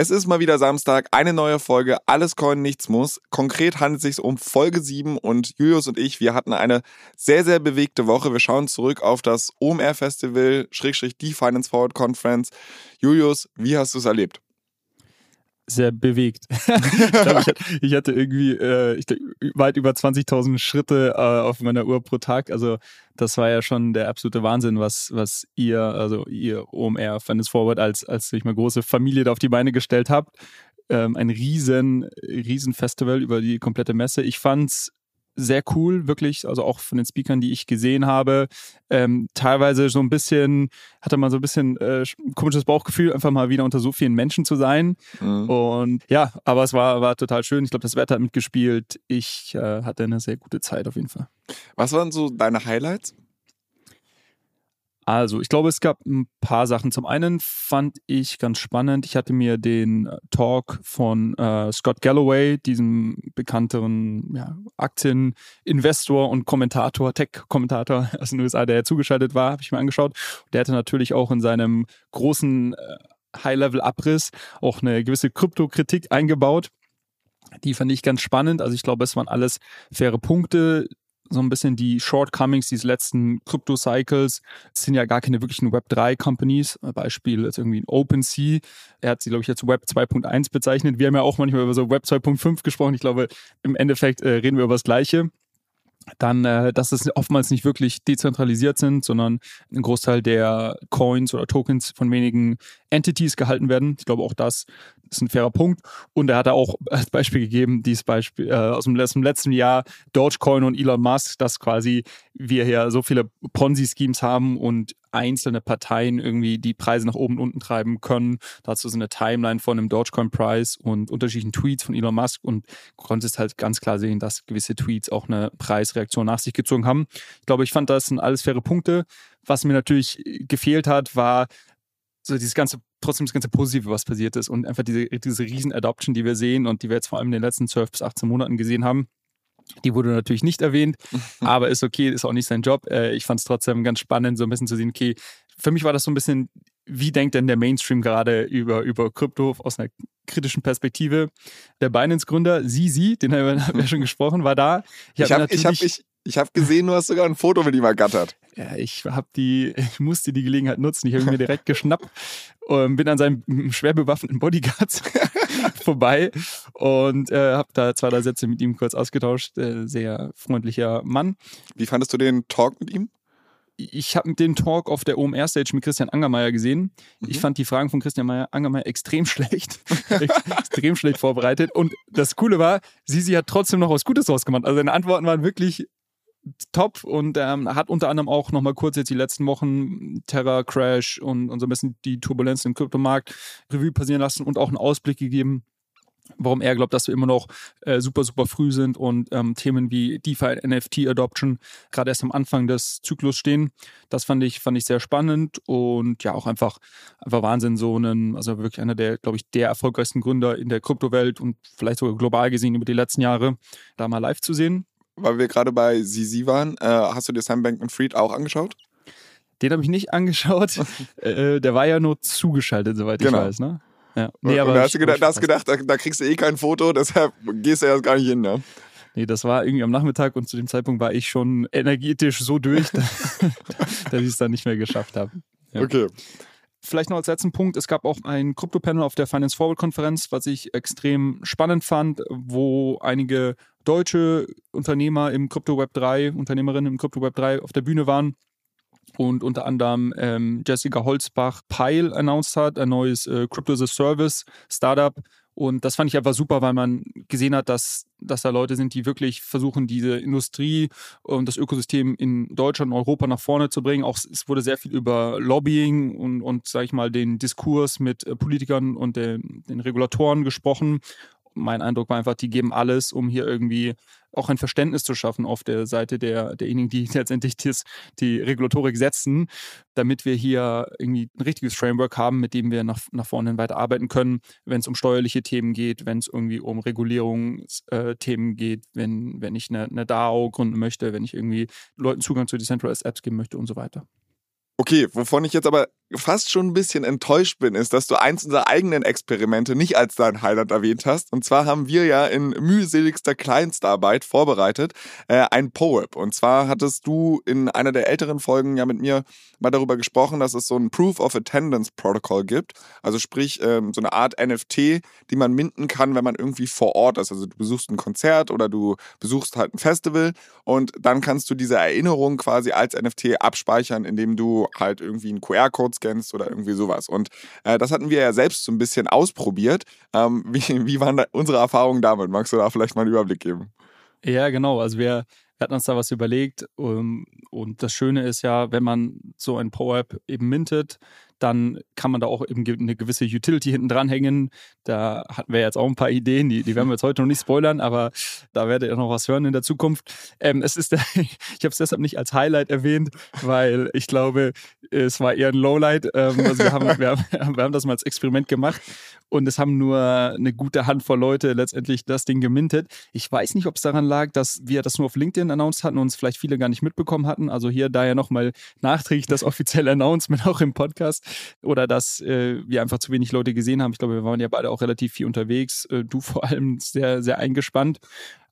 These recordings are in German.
Es ist mal wieder Samstag, eine neue Folge, alles Coin, nichts muss. Konkret handelt es sich um Folge 7 und Julius und ich, wir hatten eine sehr, sehr bewegte Woche. Wir schauen zurück auf das OMR Festival, Schrägstrich die Finance Forward Conference. Julius, wie hast du es erlebt? Sehr bewegt. ich, glaub, ich, hatte irgendwie äh, ich glaub, weit über 20.000 Schritte äh, auf meiner Uhr pro Tag. Also das war ja schon der absolute Wahnsinn, was, was ihr, also ihr OMR Finance Forward als, als ich mal große Familie da auf die Beine gestellt habt. Ähm, ein riesen, riesen Festival über die komplette Messe. Ich fand's sehr cool, wirklich, also auch von den Speakern, die ich gesehen habe. Ähm, teilweise so ein bisschen, hatte man so ein bisschen äh, komisches Bauchgefühl, einfach mal wieder unter so vielen Menschen zu sein. Mhm. Und ja, aber es war, war total schön. Ich glaube, das Wetter hat mitgespielt. Ich äh, hatte eine sehr gute Zeit auf jeden Fall. Was waren so deine Highlights? Also, ich glaube, es gab ein paar Sachen. Zum einen fand ich ganz spannend, ich hatte mir den äh, Talk von äh, Scott Galloway, diesem bekannteren ja, Aktieninvestor und Kommentator, Tech-Kommentator aus den USA, der zugeschaltet war, habe ich mir angeschaut. Der hatte natürlich auch in seinem großen äh, High-Level-Abriss auch eine gewisse Kryptokritik eingebaut. Die fand ich ganz spannend. Also ich glaube, es waren alles faire Punkte so ein bisschen die Shortcomings dieses letzten Crypto-Cycles. Es sind ja gar keine wirklichen Web3-Companies. Beispiel ist irgendwie ein OpenSea. Er hat sie, glaube ich, jetzt Web 2.1 bezeichnet. Wir haben ja auch manchmal über so Web 2.5 gesprochen. Ich glaube, im Endeffekt äh, reden wir über das Gleiche dann, äh, dass es oftmals nicht wirklich dezentralisiert sind, sondern ein Großteil der Coins oder Tokens von wenigen Entities gehalten werden. Ich glaube, auch das ist ein fairer Punkt. Und er hat auch als Beispiel gegeben, dieses Beispiel äh, aus dem letzten, letzten Jahr, Dogecoin und Elon Musk, dass quasi wir hier so viele Ponzi-Schemes haben und einzelne Parteien irgendwie die Preise nach oben und unten treiben können. Dazu so eine Timeline von einem Dogecoin-Preis und unterschiedlichen Tweets von Elon Musk und konntest halt ganz klar sehen, dass gewisse Tweets auch eine Preisreaktion nach sich gezogen haben. Ich glaube, ich fand, das sind alles faire Punkte. Was mir natürlich gefehlt hat, war so dieses ganze, trotzdem das ganze Positive, was passiert ist und einfach diese, diese Riesen-Adoption, die wir sehen und die wir jetzt vor allem in den letzten 12 bis 18 Monaten gesehen haben. Die wurde natürlich nicht erwähnt, aber ist okay, ist auch nicht sein Job. Äh, ich fand es trotzdem ganz spannend, so ein bisschen zu sehen, okay, für mich war das so ein bisschen, wie denkt denn der Mainstream gerade über, über Krypto aus einer kritischen Perspektive? Der Binance-Gründer, Sisi, den haben wir schon gesprochen, war da. Ich habe ich hab, ich, ich hab gesehen, du hast sogar ein Foto mit ihm ergattert. Ja, ich habe die, ich musste die Gelegenheit nutzen. Ich habe ihn mir direkt geschnappt und bin an seinem schwer bewaffneten Bodyguards vorbei und äh, habe da zwei, drei Sätze mit ihm kurz ausgetauscht. Äh, sehr freundlicher Mann. Wie fandest du den Talk mit ihm? ich habe den Talk auf der OMR-Stage mit Christian Angermeier gesehen. Mhm. Ich fand die Fragen von Christian Angermeier extrem schlecht. extrem schlecht vorbereitet. Und das Coole war, Sisi hat trotzdem noch was Gutes rausgemacht. Also seine Antworten waren wirklich top und ähm, hat unter anderem auch nochmal kurz jetzt die letzten Wochen Terra Crash und, und so ein bisschen die Turbulenz im Kryptomarkt Revue passieren lassen und auch einen Ausblick gegeben, warum er glaubt, dass wir immer noch äh, super, super früh sind und ähm, Themen wie DeFi, NFT Adoption gerade erst am Anfang des Zyklus stehen. Das fand ich, fand ich sehr spannend und ja, auch einfach, einfach Wahnsinn, so einen, also wirklich einer der, glaube ich, der erfolgreichsten Gründer in der Kryptowelt und vielleicht sogar global gesehen über die letzten Jahre, da mal live zu sehen. Weil wir gerade bei Sisi waren, äh, hast du dir Sam Bankman-Fried auch angeschaut? Den habe ich nicht angeschaut. äh, der war ja nur zugeschaltet, soweit genau. ich weiß, ne? Ja. Nee, aber da hast du gedacht, hast gedacht da, da, kriegst du eh kein Foto, deshalb gehst du erst gar nicht hin, ne? Nee, das war irgendwie am Nachmittag und zu dem Zeitpunkt war ich schon energetisch so durch, dass ich es dann nicht mehr geschafft habe. Ja. Okay. Vielleicht noch als letzten Punkt, es gab auch ein Krypto-Panel auf der Finance Forward Konferenz, was ich extrem spannend fand, wo einige deutsche Unternehmer im Krypto Web 3, Unternehmerinnen im Krypto Web 3 auf der Bühne waren und unter anderem ähm, Jessica Holzbach Pile announced hat, ein neues äh, Crypto as a Service Startup Und das fand ich einfach super, weil man gesehen hat, dass, dass da Leute sind, die wirklich versuchen, diese Industrie und das Ökosystem in Deutschland und Europa nach vorne zu bringen. Auch es wurde sehr viel über Lobbying und, und sage ich mal, den Diskurs mit äh, Politikern und den, den Regulatoren gesprochen mein Eindruck war einfach, die geben alles, um hier irgendwie auch ein Verständnis zu schaffen auf der Seite der, derjenigen, die letztendlich das, die Regulatorik setzen, damit wir hier irgendwie ein richtiges Framework haben, mit dem wir nach, nach vorne hin weiter arbeiten können, wenn es um steuerliche Themen geht, wenn es irgendwie um Regulierungsthemen geht, wenn, wenn ich eine, eine DAO gründen möchte, wenn ich irgendwie Leuten Zugang zu Decentralized Apps geben möchte und so weiter. Okay, wovon ich jetzt aber fast schon ein bisschen enttäuscht bin, ist, dass du eins unserer eigenen Experimente nicht als dein Highlight erwähnt hast. Und zwar haben wir ja in mühseligster Kleinstarbeit vorbereitet äh, ein POEP. Und zwar hattest du in einer der älteren Folgen ja mit mir mal darüber gesprochen, dass es so ein Proof of Attendance Protocol gibt. Also sprich ähm, so eine Art NFT, die man minden kann, wenn man irgendwie vor Ort ist. Also du besuchst ein Konzert oder du besuchst halt ein Festival und dann kannst du diese Erinnerung quasi als NFT abspeichern, indem du halt irgendwie einen QR-Code scannst oder irgendwie sowas. Und äh, das hatten wir ja selbst so ein bisschen ausprobiert. Ähm, wie, wie waren unsere Erfahrungen damit? Magst du da vielleicht mal einen Überblick geben? Ja, genau. Also wir, wir hatten uns da was überlegt. Ähm, und das Schöne ist ja, wenn man so ein PowerApp eben mintet, dann kann man da auch eben eine gewisse Utility hinten dranhängen. Da hatten wir jetzt auch ein paar Ideen, die, die werden wir jetzt heute noch nicht spoilern, aber da werdet ihr noch was hören in der Zukunft. Ähm, es ist, ich habe es deshalb nicht als Highlight erwähnt, weil ich glaube, es war eher ein Lowlight. Ähm, also wir, haben, wir, haben, wir haben das mal als Experiment gemacht und es haben nur eine gute Handvoll Leute letztendlich das Ding gemintet. Ich weiß nicht, ob es daran lag, dass wir das nur auf LinkedIn announced hatten und es vielleicht viele gar nicht mitbekommen hatten. Also hier daher nochmal nachträglich das offizielle Announcement auch im Podcast oder dass äh, wir einfach zu wenig Leute gesehen haben. Ich glaube, wir waren ja beide auch relativ viel unterwegs. Äh, du vor allem sehr, sehr eingespannt.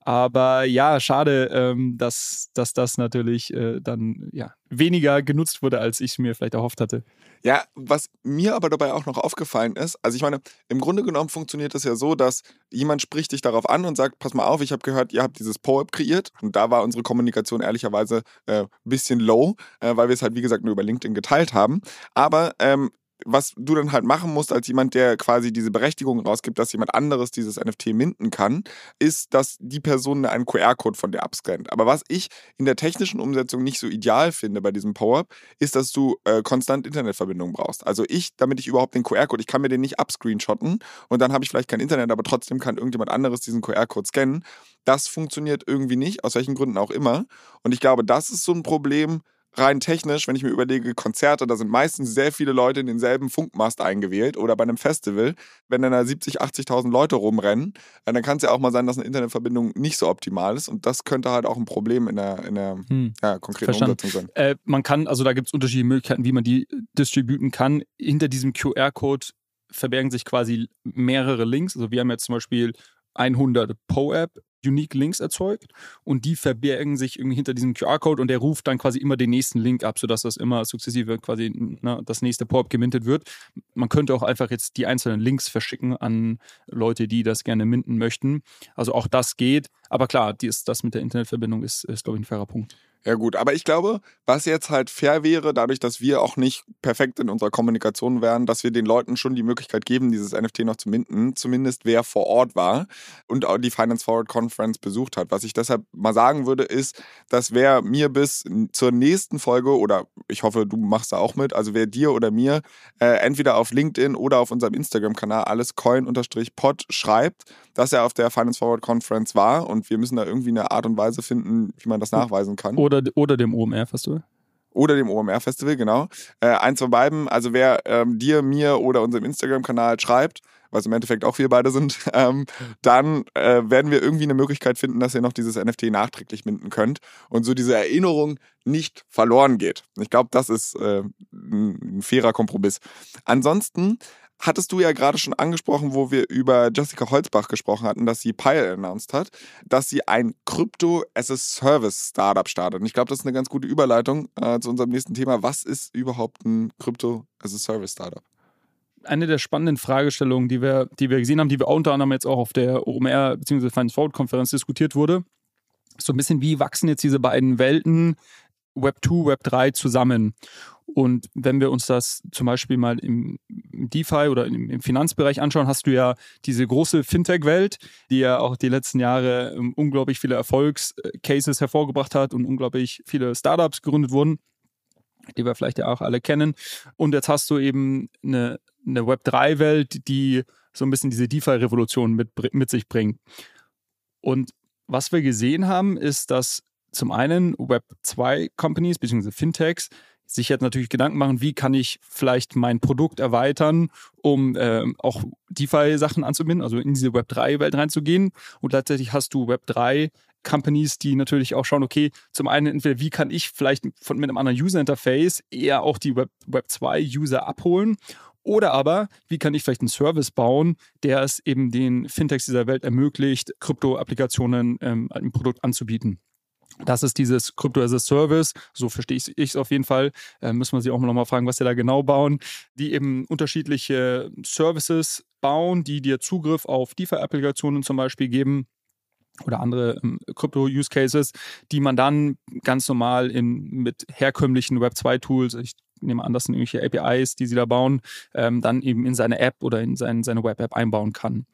Aber ja, schade, ähm, dass, dass das natürlich äh, dann ja, weniger genutzt wurde, als ich mir vielleicht erhofft hatte. Ja, was mir aber dabei auch noch aufgefallen ist, also ich meine, im Grunde genommen funktioniert das ja so, dass jemand spricht dich darauf an und sagt, pass mal auf, ich habe gehört, ihr habt dieses POAP kreiert und da war unsere Kommunikation ehrlicherweise ein äh, bisschen low, äh, weil wir es halt wie gesagt nur über LinkedIn geteilt haben. Aber ähm, was du dann halt machen musst als jemand, der quasi diese Berechtigung rausgibt, dass jemand anderes dieses NFT minden kann, ist, dass die Person einen QR-Code von dir abscannt. Aber was ich in der technischen Umsetzung nicht so ideal finde bei diesem Power-Up, ist, dass du äh, konstant Internetverbindung brauchst. Also ich, damit ich überhaupt den QR-Code, ich kann mir den nicht abscreenshotten und dann habe ich vielleicht kein Internet, aber trotzdem kann irgendjemand anderes diesen QR-Code scannen. Das funktioniert irgendwie nicht, aus welchen Gründen auch immer. Und ich glaube, das ist so ein Problem, rein technisch, wenn ich mir überlege, Konzerte, da sind meistens sehr viele Leute in denselben Funkmast eingewählt oder bei einem Festival, wenn dann da 70, 80.000 Leute rumrennen, äh, dann kann es ja auch mal sein, dass eine Internetverbindung nicht so optimal ist und das könnte halt auch ein Problem in der, in der hm. ja, konkreten Verstanden. Umsetzung sein. Äh, man kann, also da gibt es unterschiedliche Möglichkeiten, wie man die distributen kann. Hinter diesem QR-Code verbergen sich quasi mehrere Links. Also wir haben jetzt zum Beispiel 100 PO-App Unique Links erzeugt und die verbergen sich irgendwie hinter diesem QR-Code und der ruft dann quasi immer den nächsten Link ab, sodass das immer sukzessive quasi ne, das nächste Pop gemintet wird. Man könnte auch einfach jetzt die einzelnen Links verschicken an Leute, die das gerne minten möchten. Also auch das geht. Aber klar, dies, das mit der Internetverbindung ist, ist glaube ich, ein fairer Punkt. Ja gut, aber ich glaube, was jetzt halt fair wäre, dadurch, dass wir auch nicht perfekt in unserer Kommunikation wären, dass wir den Leuten schon die Möglichkeit geben, dieses NFT noch zu minden, zumindest wer vor Ort war und auch die Finance Forward Conference besucht hat. Was ich deshalb mal sagen würde, ist, dass wer mir bis zur nächsten Folge oder ich hoffe, du machst da auch mit, also wer dir oder mir äh, entweder auf LinkedIn oder auf unserem Instagram-Kanal alles coin-pod schreibt, dass er auf der Finance Forward Conference war und wir müssen da irgendwie eine Art und Weise finden, wie man das nachweisen kann. Oder oder, oder dem OMR-Festival? Oder dem OMR-Festival, genau. Äh, eins von beiden. Also wer ähm, dir, mir oder unserem Instagram-Kanal schreibt, was im Endeffekt auch wir beide sind, ähm, dann äh, werden wir irgendwie eine Möglichkeit finden, dass ihr noch dieses NFT nachträglich minden könnt und so diese Erinnerung nicht verloren geht. Ich glaube, das ist äh, ein fairer Kompromiss. Ansonsten hattest du ja gerade schon angesprochen, wo wir über Jessica Holzbach gesprochen hatten, dass sie Pile announced hat, dass sie ein Crypto as a Service Startup startet. Und ich glaube, das ist eine ganz gute Überleitung äh, zu unserem nächsten Thema. Was ist überhaupt ein Crypto as a Service Startup? Eine der spannenden Fragestellungen, die wir, die wir gesehen haben, die wir unter anderem jetzt auch auf der OMR bzw. Finance Forward Konferenz diskutiert wurde, so ein bisschen, wie wachsen jetzt diese beiden Welten Web 2, Web 3 zusammen? Und wenn wir uns das zum Beispiel mal im DeFi oder im, im, Finanzbereich anschauen, hast du ja diese große Fintech-Welt, die ja auch die letzten Jahre ähm, unglaublich viele Erfolgscases hervorgebracht hat und unglaublich viele Startups gegründet wurden, die wir vielleicht ja auch alle kennen. Und jetzt hast du eben eine, eine Web3-Welt, die so ein bisschen diese DeFi-Revolution mit, mit sich bringt. Und was wir gesehen haben, ist, dass zum einen Web2-Companies bzw. Fintechs sich jetzt natürlich Gedanken machen, wie kann ich vielleicht mein Produkt erweitern, um äh, auch DeFi-Sachen anzubinden, also in diese Web3-Welt reinzugehen. Und gleichzeitig hast du Web3 Companies, die natürlich auch schauen, okay, zum einen entweder wie kann ich vielleicht von, mit einem anderen User-Interface eher auch die Web, Web2-User abholen oder aber, wie kann ich vielleicht einen Service bauen, der es eben den Fintechs dieser Welt ermöglicht, Krypto-Applikationen ähm, ein Produkt anzubieten. Das ist dieses Crypto as a Service, so verstehe ich es auf jeden Fall. Äh, müssen wir sie auch noch mal fragen, was sie da genau bauen, die eben unterschiedliche Services bauen, die dir Zugriff auf DeFi-Applikationen zum Beispiel geben oder andere ähm, Krypto-Use-Cases, die man dann ganz normal in, mit herkömmlichen Web2-Tools, ich nehme an, das sind irgendwelche APIs, die sie da bauen, ähm, dann eben in seine App oder in sein, seine Web-App einbauen kann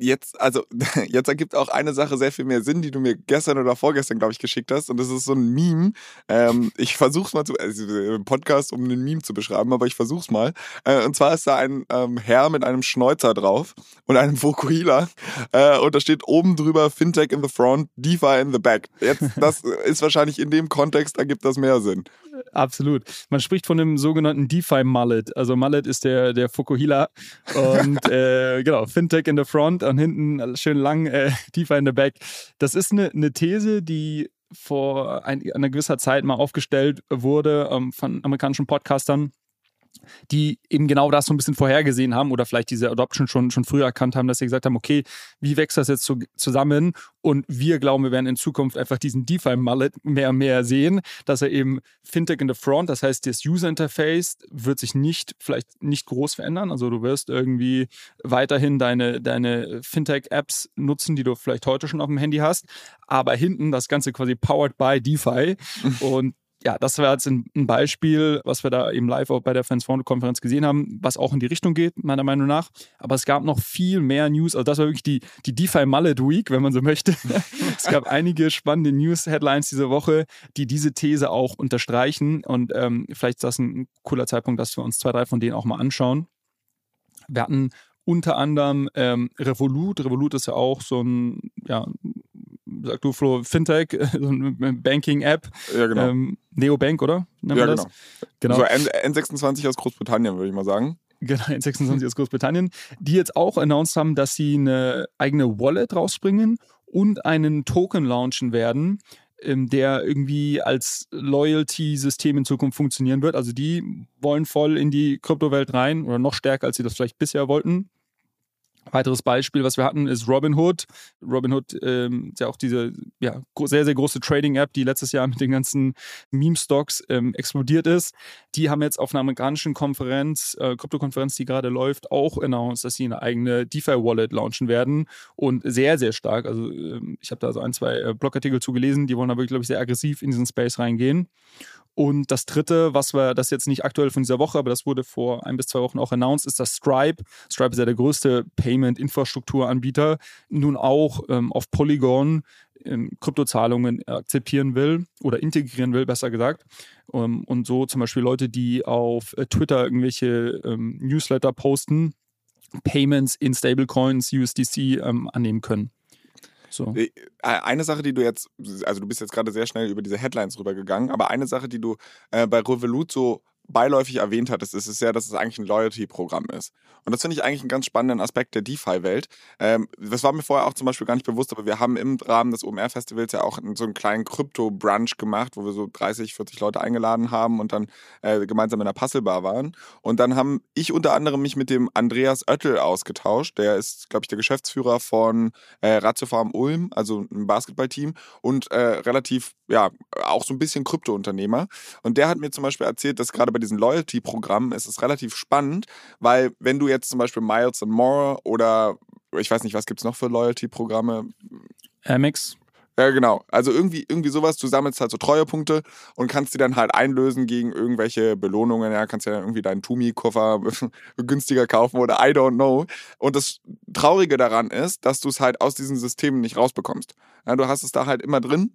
jetzt, also jetzt ergibt auch eine Sache sehr viel mehr Sinn, die du mir gestern oder vorgestern, glaube ich, geschickt hast. Und das ist so ein Meme. Ähm, ich versuche es mal zu, also im Podcast, um einen Meme zu beschreiben, aber ich versuche es mal. Äh, und zwar ist da ein ähm, Herr mit einem Schnäuzer drauf und einem Vokuhila. Äh, und da steht oben drüber Fintech in the front, DeFi in the back. Jetzt, das ist wahrscheinlich in dem Kontext, ergibt das mehr Sinn. Absolut. Man spricht von dem sogenannten DeFi-Mullet. Also Mullet ist der, der Fukuhila. Und äh, genau, Fintech in the front und hinten schön lang äh, DeFi in the back. Das ist eine, eine These, die vor ein, einer gewisser Zeit mal aufgestellt wurde ähm, von amerikanischen Podcastern die eben genau das so ein bisschen vorhergesehen haben oder vielleicht diese Adoption schon, schon früher erkannt haben, dass sie gesagt haben, okay, wie wächst das jetzt so zusammen? Und wir glauben, wir werden in Zukunft einfach diesen DeFi-Mullet mehr und mehr sehen, dass er eben Fintech in the Front, das heißt, das User-Interface wird sich nicht, vielleicht nicht groß verändern. Also du wirst irgendwie weiterhin deine, deine Fintech-Apps nutzen, die du vielleicht heute schon auf dem Handy hast, aber hinten das Ganze quasi powered by DeFi. Und ja, das war jetzt ein, Beispiel, was wir da eben live auch bei der Fans-Konferenz gesehen haben, was auch in die Richtung geht, meiner Meinung nach. Aber es gab noch viel mehr News. Also das war wirklich die, die DeFi Mullet Week, wenn man so möchte. es gab einige spannende News-Headlines diese Woche, die diese These auch unterstreichen. Und ähm, vielleicht ist das ein cooler Zeitpunkt, dass wir uns zwei, drei von denen auch mal anschauen. Wir hatten unter anderem ähm, Revolut. Revolut ist ja auch so ein ja, sag du Flo, Fintech, so eine Banking-App. Ja, genau. Ähm, Neobank, oder? Nennt ja, genau. genau. So N N26 aus Großbritannien, würde ich mal sagen. Genau, N26 aus Großbritannien, die jetzt auch announced haben, dass sie eine eigene Wallet rausbringen und einen Token launchen werden, ähm, der irgendwie als Loyalty-System in Zukunft funktionieren wird. Also die wollen voll in die Kryptowelt rein oder noch stärker, als sie das vielleicht bisher wollten. Weiteres Beispiel, was wir hatten, ist Robinhood. Robinhood ähm, ist ja auch diese ja, sehr, sehr große Trading-App, die letztes Jahr mit den ganzen Meme-Stocks ähm, explodiert ist. Die haben jetzt auf einer amerikanischen Konferenz, äh, Krypto-Konferenz, die gerade läuft, auch announced, dass sie eine eigene DeFi-Wallet launchen werden. Und sehr, sehr stark. Also ähm, ich habe da so ein, zwei äh, Blogartikel zugelesen, die wollen da wirklich, glaube ich, sehr aggressiv in diesen Space reingehen. Und das dritte, was wir, das jetzt nicht aktuell von dieser Woche, aber das wurde vor ein bis zwei Wochen auch announced, ist, dass Stripe, Stripe ist ja der größte Payment-Infrastrukturanbieter, nun auch ähm, auf Polygon ähm, Kryptozahlungen akzeptieren will oder integrieren will, besser gesagt. Ähm, und so zum Beispiel Leute, die auf äh, Twitter irgendwelche ähm, Newsletter posten, Payments in Stablecoins, USDC ähm, annehmen können. So. Äh, eine Sache, die du jetzt, also du bist jetzt gerade sehr schnell über diese Headlines rübergegangen, aber eine Sache, die du äh, bei Revolut so beiläufig erwähnt hattest, ist es ja, dass es eigentlich ein Loyalty-Programm ist. Und das finde ich eigentlich einen ganz spannenden Aspekt der DeFi-Welt. Ähm, das war mir vorher auch zum Beispiel gar nicht bewusst, aber wir haben im Rahmen des OMR-Festivals ja auch so einen kleinen Krypto-Brunch gemacht, wo wir so 30, 40 Leute eingeladen haben und dann äh, gemeinsam in der Puzzlebar waren. Und dann haben ich unter anderem mich mit dem Andreas Oettel ausgetauscht. Der ist, glaube ich, der Geschäftsführer von äh, Ratio Farm Ulm, also ein Basketballteam und äh, relativ, ja, auch so ein bisschen Krypto-Unternehmer. Und der hat mir zum Beispiel erzählt, dass gerade bei diesen Loyalty-Programmen ist es relativ spannend, weil wenn du jetzt zum Beispiel Miles and More oder ich weiß nicht, was gibt es noch für Loyalty-Programme? Amex. Ja, genau. Also irgendwie, irgendwie sowas, du sammelst halt so Treuepunkte und kannst die dann halt einlösen gegen irgendwelche Belohnungen. Ja, kannst ja dann irgendwie deinen Tumi-Koffer günstiger kaufen oder I don't know. Und das Traurige daran ist, dass du es halt aus diesen Systemen nicht rausbekommst. Ja, du hast es da halt immer drin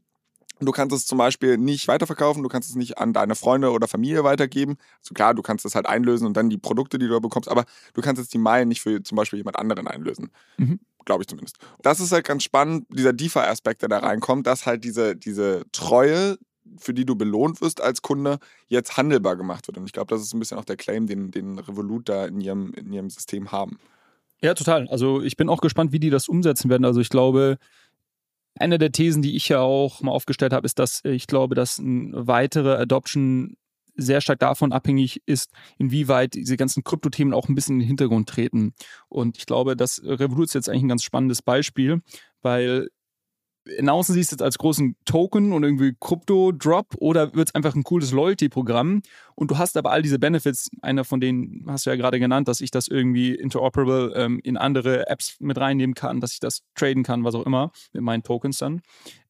Du kannst es zum Beispiel nicht weiterverkaufen, du kannst es nicht an deine Freunde oder Familie weitergeben. Also klar, du kannst es halt einlösen und dann die Produkte, die du da bekommst, aber du kannst jetzt die Meilen nicht für zum Beispiel jemand anderen einlösen. Mhm. Glaube ich zumindest. Das ist halt ganz spannend, dieser DeFi-Aspekt, der da reinkommt, dass halt diese, diese Treue, für die du belohnt wirst als Kunde, jetzt handelbar gemacht wird. Und ich glaube, das ist ein bisschen auch der Claim, den, den Revolut da in ihrem, in ihrem System haben. Ja, total. Also ich bin auch gespannt, wie die das umsetzen werden. Also ich glaube, eine der Thesen, die ich ja auch mal aufgestellt habe, ist, dass ich glaube, dass eine weitere Adoption sehr stark davon abhängig ist, inwieweit diese ganzen Kryptothemen auch ein bisschen in den Hintergrund treten. Und ich glaube, das Revolut ist jetzt eigentlich ein ganz spannendes Beispiel, weil announcen sie es als großen Token und irgendwie Krypto-Drop oder wird es einfach ein cooles Loyalty-Programm und du hast aber all diese Benefits, einer von denen hast du ja gerade genannt, dass ich das irgendwie interoperable ähm, in andere Apps mit reinnehmen kann, dass ich das traden kann, was auch immer, mit meinen Tokens dann.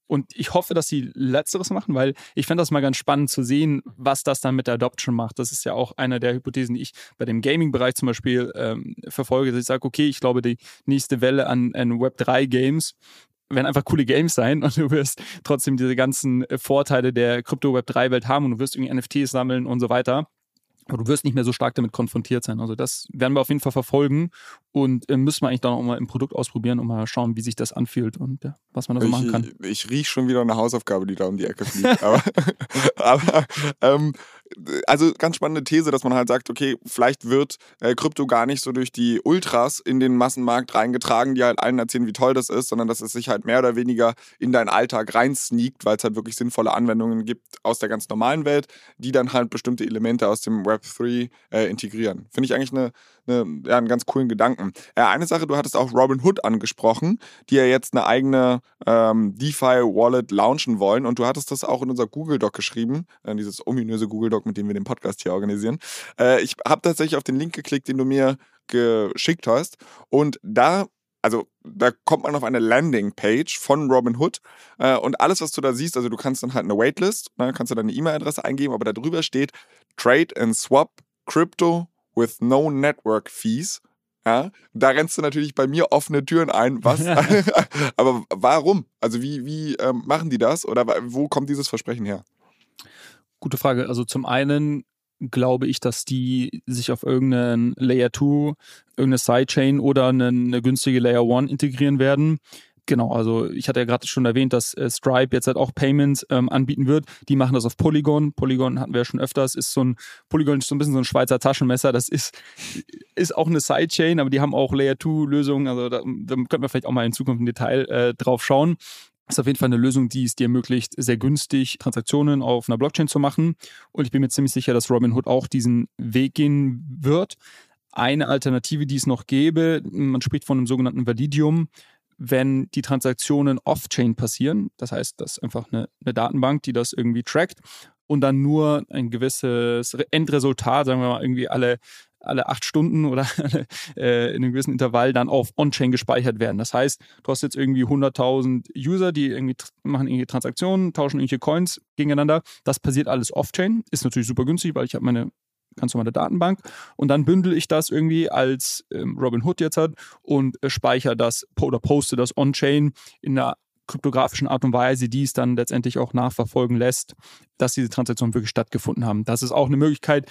Und ich hoffe, dass sie Letzteres machen, weil ich fände das mal ganz spannend zu sehen, was das dann mit der Adoption macht. Das ist ja auch eine der Hypothesen, die ich bei dem Gaming-Bereich zum Beispiel ähm, verfolge. Dass ich sage, okay, ich glaube, die nächste Welle an, an Web3-Games werden einfach coole Games sein und du wirst trotzdem diese ganzen äh, Vorteile der Krypto-Web3-Welt haben und du wirst irgendwie NFTs sammeln und so weiter. Aber du wirst nicht mehr so stark damit konfrontiert sein. Also das werden wir auf jeden Fall verfolgen und äh, müssen wir eigentlich dann auch mal im Produkt ausprobieren und mal schauen, wie sich das anfühlt und ja, was man da so ich, machen kann. Ich, ich rieche schon wieder eine Hausaufgabe, die da um die Ecke fliegt. aber, aber ähm, also ganz spannende These, dass man halt sagt, okay, vielleicht wird äh, Krypto gar nicht so durch die Ultras in den Massenmarkt reingetragen, die halt allen erzählen, wie toll das ist, sondern dass es sich halt mehr oder weniger in deinen Alltag reinsneakt, weil es halt wirklich sinnvolle Anwendungen gibt aus der ganz normalen Welt, die dann halt bestimmte Elemente aus dem Web 3 äh, integrieren. Finde ich eigentlich eine, eine, ja, einen ganz coolen Gedanken. Äh, eine Sache, du hattest auch Robinhood angesprochen, die ja jetzt eine eigene ähm, DeFi-Wallet launchen wollen und du hattest das auch in unser Google Doc geschrieben, äh, dieses ominöse Google Doc, mit dem wir den Podcast hier organisieren. Äh, ich habe tatsächlich auf den Link geklickt, den du mir geschickt hast und da also da kommt man auf eine Landingpage von Robinhood äh, und alles, was du da siehst, also du kannst dann halt eine Waitlist, ne, kannst du deine E-Mail-Adresse eingeben, aber da drüber steht Trade and Swap Crypto with no network fees. Ja, da rennst du natürlich bei mir offene Türen ein. Was? Aber warum? Also wie, wie ähm, machen die das? Oder wo kommt dieses Versprechen her? Gute Frage. Also zum einen glaube ich, dass die sich auf irgendeinen Layer 2, irgendeine Sidechain oder eine, eine günstige Layer 1 integrieren werden. Genau, also ich hatte ja gerade schon erwähnt, dass äh, Stripe jetzt halt auch Payments ähm, anbieten wird. Die machen das auf Polygon. Polygon hatten wir ja schon öfters. Ist so ein Polygon ist so ein bisschen so ein Schweizer Taschenmesser. Das ist ist auch eine Sidechain, aber die haben auch Layer 2 Lösungen. Also da, da könnten wir vielleicht auch mal in Zukunft im Detail äh, drauf schauen. Ist auf jeden Fall eine Lösung, die es dir ermöglicht, sehr günstig Transaktionen auf einer Blockchain zu machen. Und ich bin mir ziemlich sicher, dass Robinhood auch diesen Weg gehen wird. Eine Alternative, die es noch gäbe, man spricht von einem sogenannten Validium wenn die Transaktionen off-chain passieren. Das heißt, das ist einfach eine, eine Datenbank, die das irgendwie trackt und dann nur ein gewisses Endresultat, sagen wir mal, irgendwie alle alle acht Stunden oder äh, in einem gewissen Intervall dann auf On-Chain gespeichert werden. Das heißt, du hast jetzt irgendwie 100.000 User, die irgendwie machen irgendwie Transaktionen, tauschen irgendwelche Coins gegeneinander. Das passiert alles Off-Chain. Ist natürlich super günstig, weil ich habe meine ganz normale Datenbank und dann bündel ich das irgendwie als ähm, Robin Hood jetzt hat und äh, speichere das oder poste das on-chain in einer kryptografischen Art und Weise, die es dann letztendlich auch nachverfolgen lässt, dass diese Transaktionen wirklich stattgefunden haben. Das ist auch eine Möglichkeit,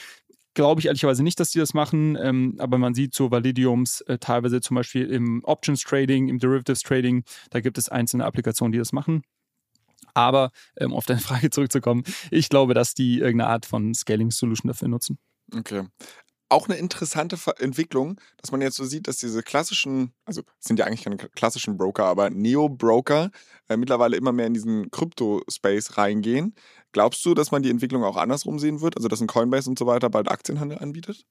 glaube ich ehrlicherweise nicht, dass die das machen, ähm, aber man sieht so Validiums äh, teilweise zum Beispiel im Options Trading, im Derivatives Trading, da gibt es einzelne Applikationen, die das machen. Aber ähm, auf deine Frage zurückzukommen, ich glaube, dass die irgendeine Art von Scaling Solution dafür nutzen. Okay. Auch eine interessante Entwicklung, dass man jetzt so sieht, dass diese klassischen, also sind ja eigentlich keine klassischen Broker, aber Neo-Broker äh, mittlerweile immer mehr in diesen Krypto-Space reingehen. Glaubst du, dass man die Entwicklung auch andersrum sehen wird? Also, dass ein Coinbase und so weiter bald Aktienhandel anbietet?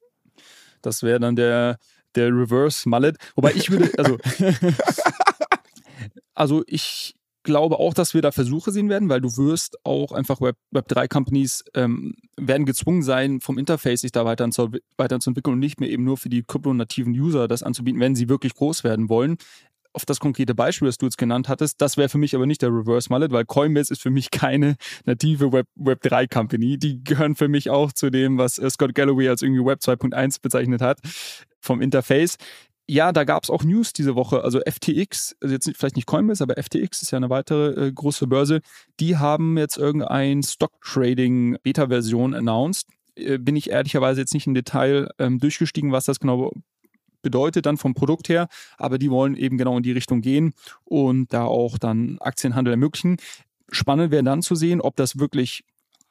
Das wäre dann der, der Reverse Mallet. Wobei ich würde, also, also ich, glaube auch, dass wir da Versuche sehen werden, weil du wirst auch einfach Web, Web 3 Companies ähm, werden gezwungen sein, vom Interface sich da weiter zu, weiterzuentwickeln und nicht mehr eben nur für die kryptonativen User das anzubieten, wenn sie wirklich groß werden wollen. auf das konkrete Beispiel, das du jetzt genannt hattest, das wäre für mich aber nicht der Reverse Mallet, weil Coinbase ist für mich keine native Web, Web 3 Company. Die gehören für mich auch zu dem, was äh, Scott Galloway als irgendwie Web 2.1 bezeichnet hat vom Interface. Ja, da gab es auch News diese Woche. Also FTX, also jetzt vielleicht nicht Coinbase, aber FTX ist ja eine weitere äh, große Börse. Die haben jetzt irgendein Stock Trading Beta-Version announced. Äh, bin ich ehrlicherweise jetzt nicht im Detail ähm, durchgestiegen, was das genau bedeutet dann vom Produkt her, aber die wollen eben genau in die Richtung gehen und da auch dann Aktienhandel ermöglichen. Spannend wäre dann zu sehen, ob das wirklich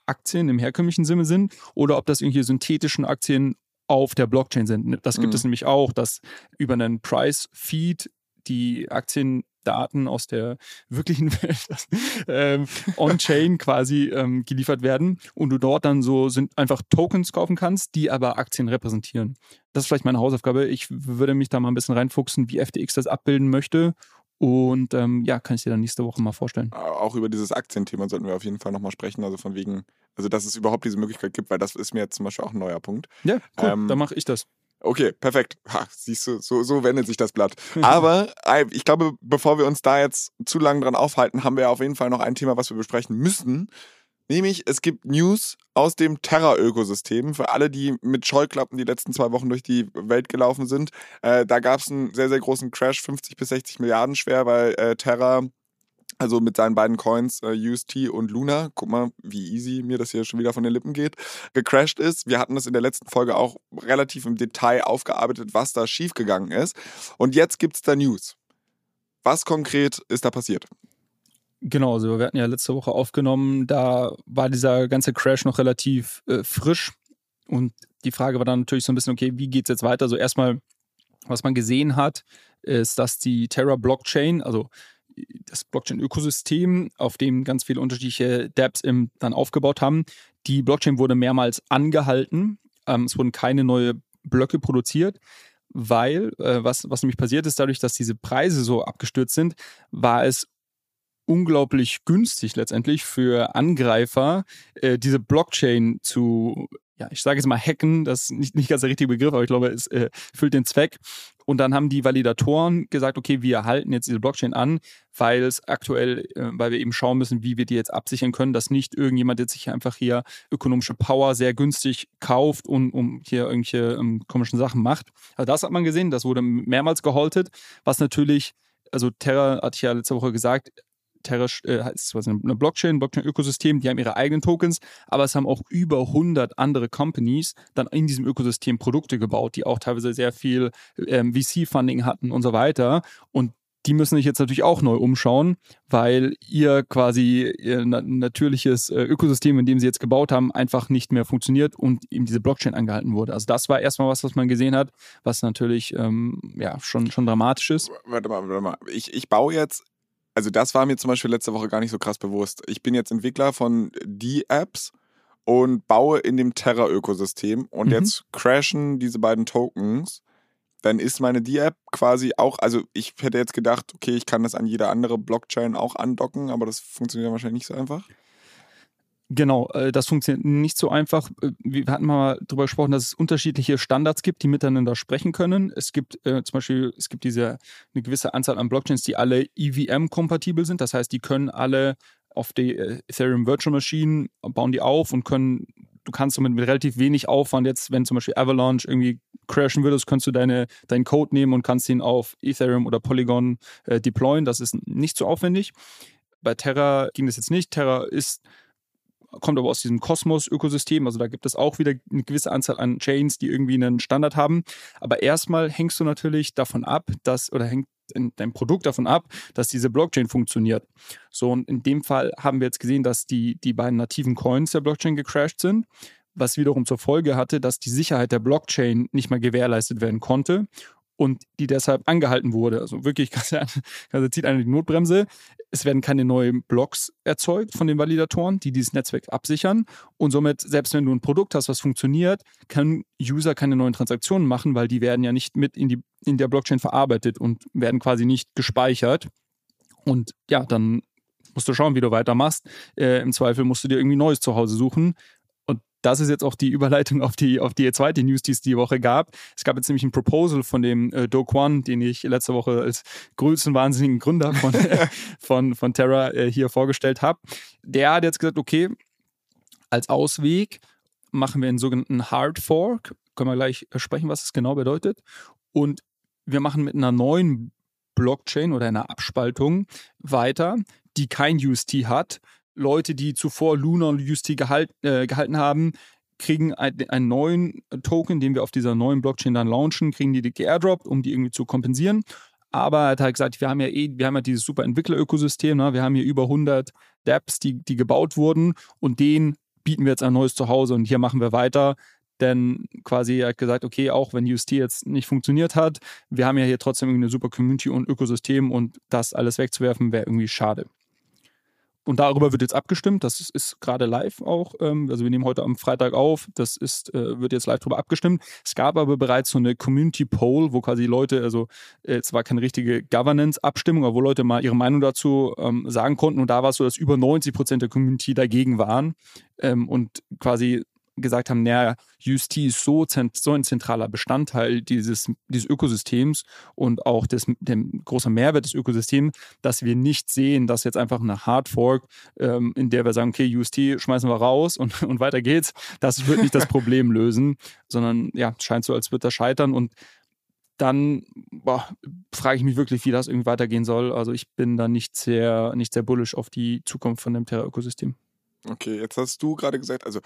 Aktien im herkömmlichen Sinne sind oder ob das irgendwie synthetischen Aktien auf der Blockchain sind. Das gibt mhm. es nämlich auch, dass über einen Price-Feed die Aktiendaten aus der wirklichen Welt ähm, on-chain quasi ähm, geliefert werden und du dort dann so sind einfach Tokens kaufen kannst, die aber Aktien repräsentieren. Das ist vielleicht meine Hausaufgabe. Ich würde mich da mal ein bisschen reinfuchsen, wie FTX das abbilden möchte und ähm, ja, kann ich dir dann nächste Woche mal vorstellen. Auch über dieses Aktienthema sollten wir auf jeden Fall nochmal sprechen. Also von wegen, also dass es überhaupt diese Möglichkeit gibt, weil das ist mir jetzt zum Beispiel auch ein neuer Punkt. Ja, cool, ähm, dann mache ich das. Okay, perfekt. Ha, siehst du, so, so wendet sich das Blatt. Aber ich glaube, bevor wir uns da jetzt zu lange dran aufhalten, haben wir auf jeden Fall noch ein Thema, was wir besprechen müssen. Nämlich, es gibt News aus dem Terra-Ökosystem. Für alle, die mit Scheuklappen die letzten zwei Wochen durch die Welt gelaufen sind, äh, da gab es einen sehr, sehr großen Crash, 50 bis 60 Milliarden schwer, weil äh, Terra also mit seinen beiden Coins äh, UST und Luna, guck mal, wie easy mir das hier schon wieder von den Lippen geht, gecrashed ist. Wir hatten das in der letzten Folge auch relativ im Detail aufgearbeitet, was da schiefgegangen ist. Und jetzt gibt es da News. Was konkret ist da passiert? Genau, also wir hatten ja letzte Woche aufgenommen, da war dieser ganze Crash noch relativ äh, frisch und die Frage war dann natürlich so ein bisschen, okay, wie geht es jetzt weiter? Also erstmal, was man gesehen hat, ist, dass die Terra Blockchain, also das Blockchain-Ökosystem, auf dem ganz viele unterschiedliche Dapps im, dann aufgebaut haben, die Blockchain wurde mehrmals angehalten. Ähm, es wurden keine neue Blöcke produziert weil äh, was, was nämlich passiert ist, dadurch, dass diese Preise so abgestürzt sind, war es unglaublich günstig letztendlich für Angreifer, äh, diese Blockchain zu, ja, ich sage jetzt mal hacken, das ist nicht, nicht ganz der richtige Begriff, aber ich glaube, es äh, füllt den Zweck. Und dann haben die Validatoren gesagt, okay, wir halten jetzt diese Blockchain an, weil es aktuell, äh, weil wir eben schauen müssen, wie wir die jetzt absichern können, dass nicht irgendjemand jetzt sich einfach hier ökonomische Power sehr günstig kauft und um hier irgendwelche ähm, komischen Sachen macht. Also das hat man gesehen, das wurde mehrmals geholtet, was natürlich also Terra hatte ich ja letzte Woche gesagt, Terra äh, ist quasi eine Blockchain, Blockchain-Ökosystem, die haben ihre eigenen Tokens, aber es haben auch über 100 andere Companies dann in diesem Ökosystem Produkte gebaut, die auch teilweise sehr viel ähm, VC-Funding hatten und so weiter. Und die müssen sich jetzt natürlich auch neu umschauen, weil ihr quasi ihr natürliches äh, Ökosystem, in dem sie jetzt gebaut haben, einfach nicht mehr funktioniert und eben diese Blockchain angehalten wurde. Also das war erstmal was, was man gesehen hat, was natürlich ähm, ja schon, schon dramatisch ist. Warte mal, warte mal. Ich, ich baue jetzt also das war mir zum Beispiel letzte Woche gar nicht so krass bewusst. Ich bin jetzt Entwickler von die Apps und baue in dem Terra-Ökosystem und mhm. jetzt crashen diese beiden Tokens. Dann ist meine D-App quasi auch, also ich hätte jetzt gedacht, okay, ich kann das an jede andere Blockchain auch andocken, aber das funktioniert wahrscheinlich nicht so einfach. Genau, äh, das funktioniert nicht so einfach. Äh, wir hatten mal darüber gesprochen, dass es unterschiedliche Standards gibt, die miteinander sprechen können. Es gibt äh, zum Beispiel, es gibt diese eine gewisse Anzahl an Blockchains, die alle EVM-kompatibel sind. Das heißt, die können alle auf die äh, Ethereum Virtual Machine bauen die auf und können, du kannst somit mit relativ wenig Aufwand jetzt, wenn zum Beispiel Avalanche irgendwie crashen würdest, kannst du deine, deinen Code nehmen und kannst ihn auf Ethereum oder Polygon äh, deployen. Das ist nicht so aufwendig. Bei Terra ging das jetzt nicht. Terra ist kommt aber aus diesem Kosmos-Ökosystem. Also da gibt es auch wieder eine gewisse Anzahl an Chains, die irgendwie einen Standard haben. Aber erstmal hängst du natürlich davon ab, dass, oder hängt dein Produkt davon ab, dass diese Blockchain funktioniert. So, und in dem Fall haben wir jetzt gesehen, dass die, die beiden nativen Coins der Blockchain gecrashed sind was wiederum zur Folge hatte, dass die Sicherheit der Blockchain nicht mehr gewährleistet werden konnte und die deshalb angehalten wurde. Also wirklich, also zieht eine die Notbremse. Es werden keine neuen Blocks erzeugt von den Validatoren, die dieses Netzwerk absichern. Und somit, selbst wenn du ein Produkt hast, was funktioniert, können User keine neuen Transaktionen machen, weil die werden ja nicht mit in, die, in der Blockchain verarbeitet und werden quasi nicht gespeichert. Und ja, dann musst du schauen, wie du weitermachst. Äh, Im Zweifel musst du dir irgendwie Neues zu Hause suchen. Das ist jetzt auch die Überleitung auf die, auf die zweite News, die es die Woche gab. Es gab jetzt nämlich ein Proposal von dem äh, Do Kwon, den ich letzte Woche als größten wahnsinnigen Gründer von, von, von Terra äh, hier vorgestellt habe. Der hat jetzt gesagt, okay, als Ausweg machen wir einen sogenannten Hard Fork. Können wir gleich sprechen, was das genau bedeutet. Und wir machen mit einer neuen Blockchain oder einer Abspaltung weiter, die kein UST hat. Leute, die zuvor Luna und UST gehalt, äh, gehalten haben, kriegen ein, einen neuen Token, den wir auf dieser neuen Blockchain dann launchen, kriegen die geairdroppt, um die irgendwie zu kompensieren. Aber er hat halt gesagt, wir haben ja eh, wir haben ja dieses super Entwickler-Ökosystem, ne? wir haben hier über 100 Dapps, die, die gebaut wurden und denen bieten wir jetzt ein neues Zuhause und hier machen wir weiter. Denn quasi er hat gesagt, okay, auch wenn UST jetzt nicht funktioniert hat, wir haben ja hier trotzdem eine super Community und Ökosystem und das alles wegzuwerfen wäre irgendwie schade. Und darüber wird jetzt abgestimmt. Das ist, ist gerade live auch. Ähm, also wir nehmen heute am Freitag auf. Das ist, äh, wird jetzt live darüber abgestimmt. Es gab aber bereits so eine Community Poll, wo quasi Leute, also äh, es war keine richtige Governance-Abstimmung, aber wo Leute mal ihre Meinung dazu ähm, sagen konnten. Und da war es so, dass über 90 Prozent der Community dagegen waren ähm, und quasi gesagt haben, naja, UST ist so, so ein zentraler Bestandteil dieses, dieses Ökosystems und auch des, dem großer Mehrwert des Ökosystems, dass wir nicht sehen, dass jetzt einfach eine Hardfork, ähm, in der wir sagen, okay, UST schmeißen wir raus und, und weiter geht's, das wird nicht das Problem lösen, sondern ja, scheint so, als wird das scheitern und dann frage ich mich wirklich, wie das irgendwie weitergehen soll. Also ich bin da nicht sehr, nicht sehr bullish auf die Zukunft von dem Terra-Ökosystem. Okay, jetzt hast du gerade gesagt, also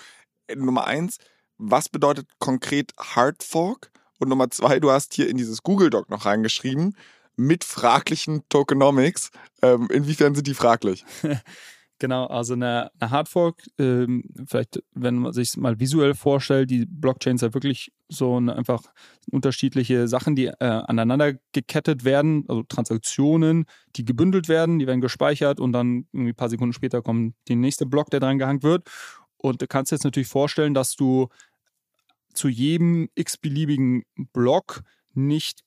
Nummer eins, was bedeutet konkret Hard Fork? Und Nummer zwei, du hast hier in dieses Google Doc noch reingeschrieben, mit fraglichen Tokenomics. Ähm, inwiefern sind die fraglich? Genau, also eine, eine Hardfork, ähm, vielleicht, wenn man sich mal visuell vorstellt, die Blockchains ja wirklich so eine, einfach unterschiedliche Sachen, die äh, aneinander gekettet werden, also Transaktionen, die gebündelt werden, die werden gespeichert und dann irgendwie ein paar Sekunden später kommt der nächste Block, der dran gehangen wird. Und du kannst jetzt natürlich vorstellen, dass du zu jedem x-beliebigen Block nicht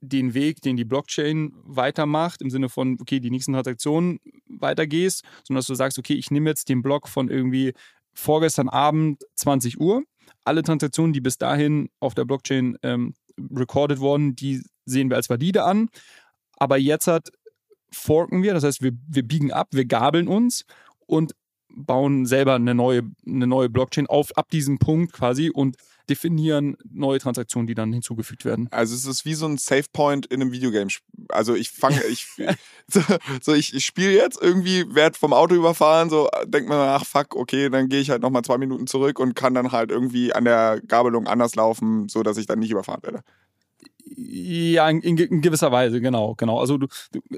den Weg, den die Blockchain weitermacht, im Sinne von, okay, die nächsten Transaktionen weitergehst, sondern dass du sagst, okay, ich nehme jetzt den Block von irgendwie vorgestern Abend 20 Uhr. Alle Transaktionen, die bis dahin auf der Blockchain ähm, recorded wurden, die sehen wir als valide an. Aber jetzt hat forken wir, das heißt, wir, wir biegen ab, wir gabeln uns und bauen selber eine neue, eine neue Blockchain auf, ab diesem Punkt quasi und definieren neue Transaktionen, die dann hinzugefügt werden. Also es ist wie so ein Save Point in einem Videogame. Also ich fange, ich, so, so, ich, ich spiele jetzt irgendwie, werde vom Auto überfahren, so denkt man, ach fuck, okay, dann gehe ich halt nochmal zwei Minuten zurück und kann dann halt irgendwie an der Gabelung anders laufen, so dass ich dann nicht überfahren werde. Ja, in, in, gewisser Weise, genau, genau. Also du,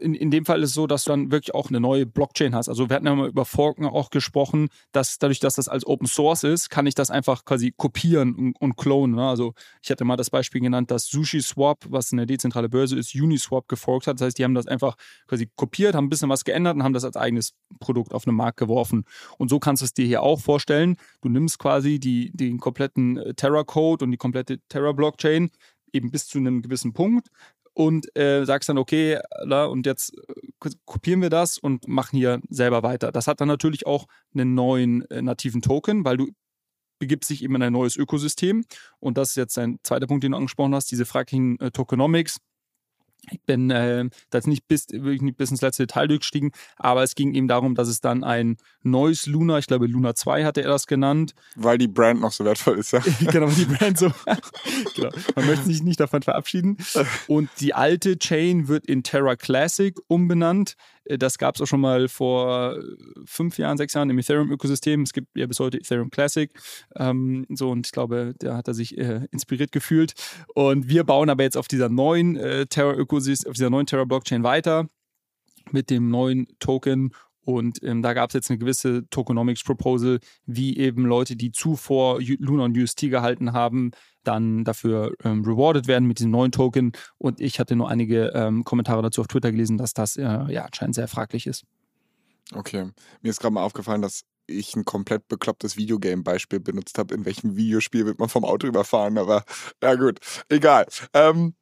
in, in dem Fall ist es so, dass du dann wirklich auch eine neue Blockchain hast. Also wir hatten ja mal über Forken auch gesprochen, dass dadurch, dass das als Open Source ist, kann ich das einfach quasi kopieren und, und klonen. Ne? Also ich hatte mal das Beispiel genannt, dass Sushi Swap, was eine dezentrale Börse ist, Uniswap geforkt hat. Das heißt, die haben das einfach quasi kopiert, haben ein bisschen was geändert und haben das als eigenes Produkt auf den Markt geworfen. Und so kannst du es dir hier auch vorstellen. Du nimmst quasi die, den kompletten äh, Terra-Code und die komplette Terra-Blockchain, eben bis zu einem gewissen Punkt und äh, sagst dann, okay, la, und jetzt äh, kopieren wir das und machen hier selber weiter. Das hat dann natürlich auch einen neuen äh, nativen Token, weil du begibst dich eben in ein neues Ökosystem. Und das ist jetzt ein zweiter Punkt, den du angesprochen hast, diese fraglichen äh, Tokenomics. Ich bin äh, da jetzt nicht bis, wirklich nicht bis ins letzte Detail durchgestiegen, aber es ging eben darum, dass es dann ein neues Luna, ich glaube Luna 2 hatte er das genannt. Weil die Brand noch so wertvoll ist, ja. genau, die Brand so. genau. Man möchte sich nicht davon verabschieden. Und die alte Chain wird in Terra Classic umbenannt. Äh, das gab es auch schon mal vor fünf Jahren, sechs Jahren im Ethereum-Ökosystem. Es gibt ja bis heute Ethereum Classic. Ähm, so, und ich glaube, da hat er sich äh, inspiriert gefühlt. Und wir bauen aber jetzt auf dieser neuen äh, Terra-Ökosystem, auf dieser neuen Terra-Blockchain weiter mit dem neuen Token und ähm, da gab es jetzt eine gewisse Tokenomics Proposal, wie eben Leute, die zuvor Luna und UST gehalten haben, dann dafür ähm, rewarded werden mit diesem neuen Token. Und ich hatte nur einige ähm, Kommentare dazu auf Twitter gelesen, dass das äh, ja anscheinend sehr fraglich ist. Okay. Mir ist gerade mal aufgefallen, dass ich ein komplett beklopptes Videogame-Beispiel benutzt habe. In welchem Videospiel wird man vom Auto überfahren? Aber ja gut, egal. Ähm,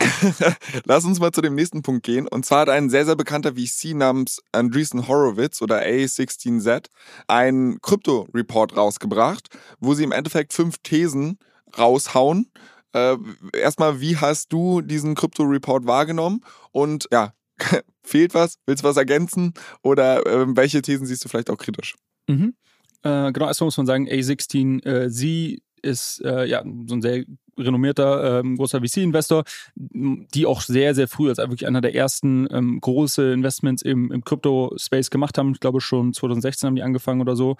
Lass uns mal zu dem nächsten Punkt gehen. Und zwar hat ein sehr, sehr bekannter VC namens Andreessen Horowitz oder A16Z einen Krypto-Report rausgebracht, wo sie im Endeffekt fünf Thesen raushauen. Äh, erstmal, wie hast du diesen Krypto-Report wahrgenommen? Und ja, fehlt was? Willst du was ergänzen? Oder äh, welche Thesen siehst du vielleicht auch kritisch? Mhm. Äh, genau, erstmal muss man sagen, A16, äh, sie ist äh, ja so ein sehr renommierter ähm, großer VC-Investor, die auch sehr, sehr früh als wirklich einer der ersten ähm, große Investments im, im Crypto-Space gemacht haben. Ich glaube schon 2016 haben die angefangen oder so,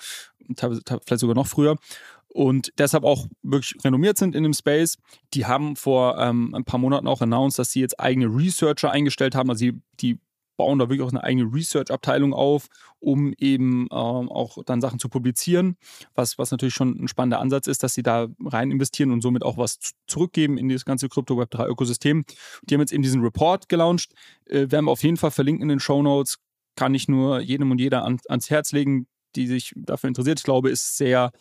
vielleicht sogar noch früher und deshalb auch wirklich renommiert sind in dem Space. Die haben vor ähm, ein paar Monaten auch announced, dass sie jetzt eigene Researcher eingestellt haben. Also die, die bauen da wirklich auch eine eigene Research-Abteilung auf, um eben ähm, auch dann Sachen zu publizieren, was, was natürlich schon ein spannender Ansatz ist, dass sie da rein investieren und somit auch was zurückgeben in das ganze Crypto-Web3-Ökosystem. Die haben jetzt eben diesen Report gelauncht, äh, werden wir auf jeden Fall verlinken in den Show Notes. Kann ich nur jedem und jeder an, ans Herz legen, die sich dafür interessiert. Ich glaube, ist sehr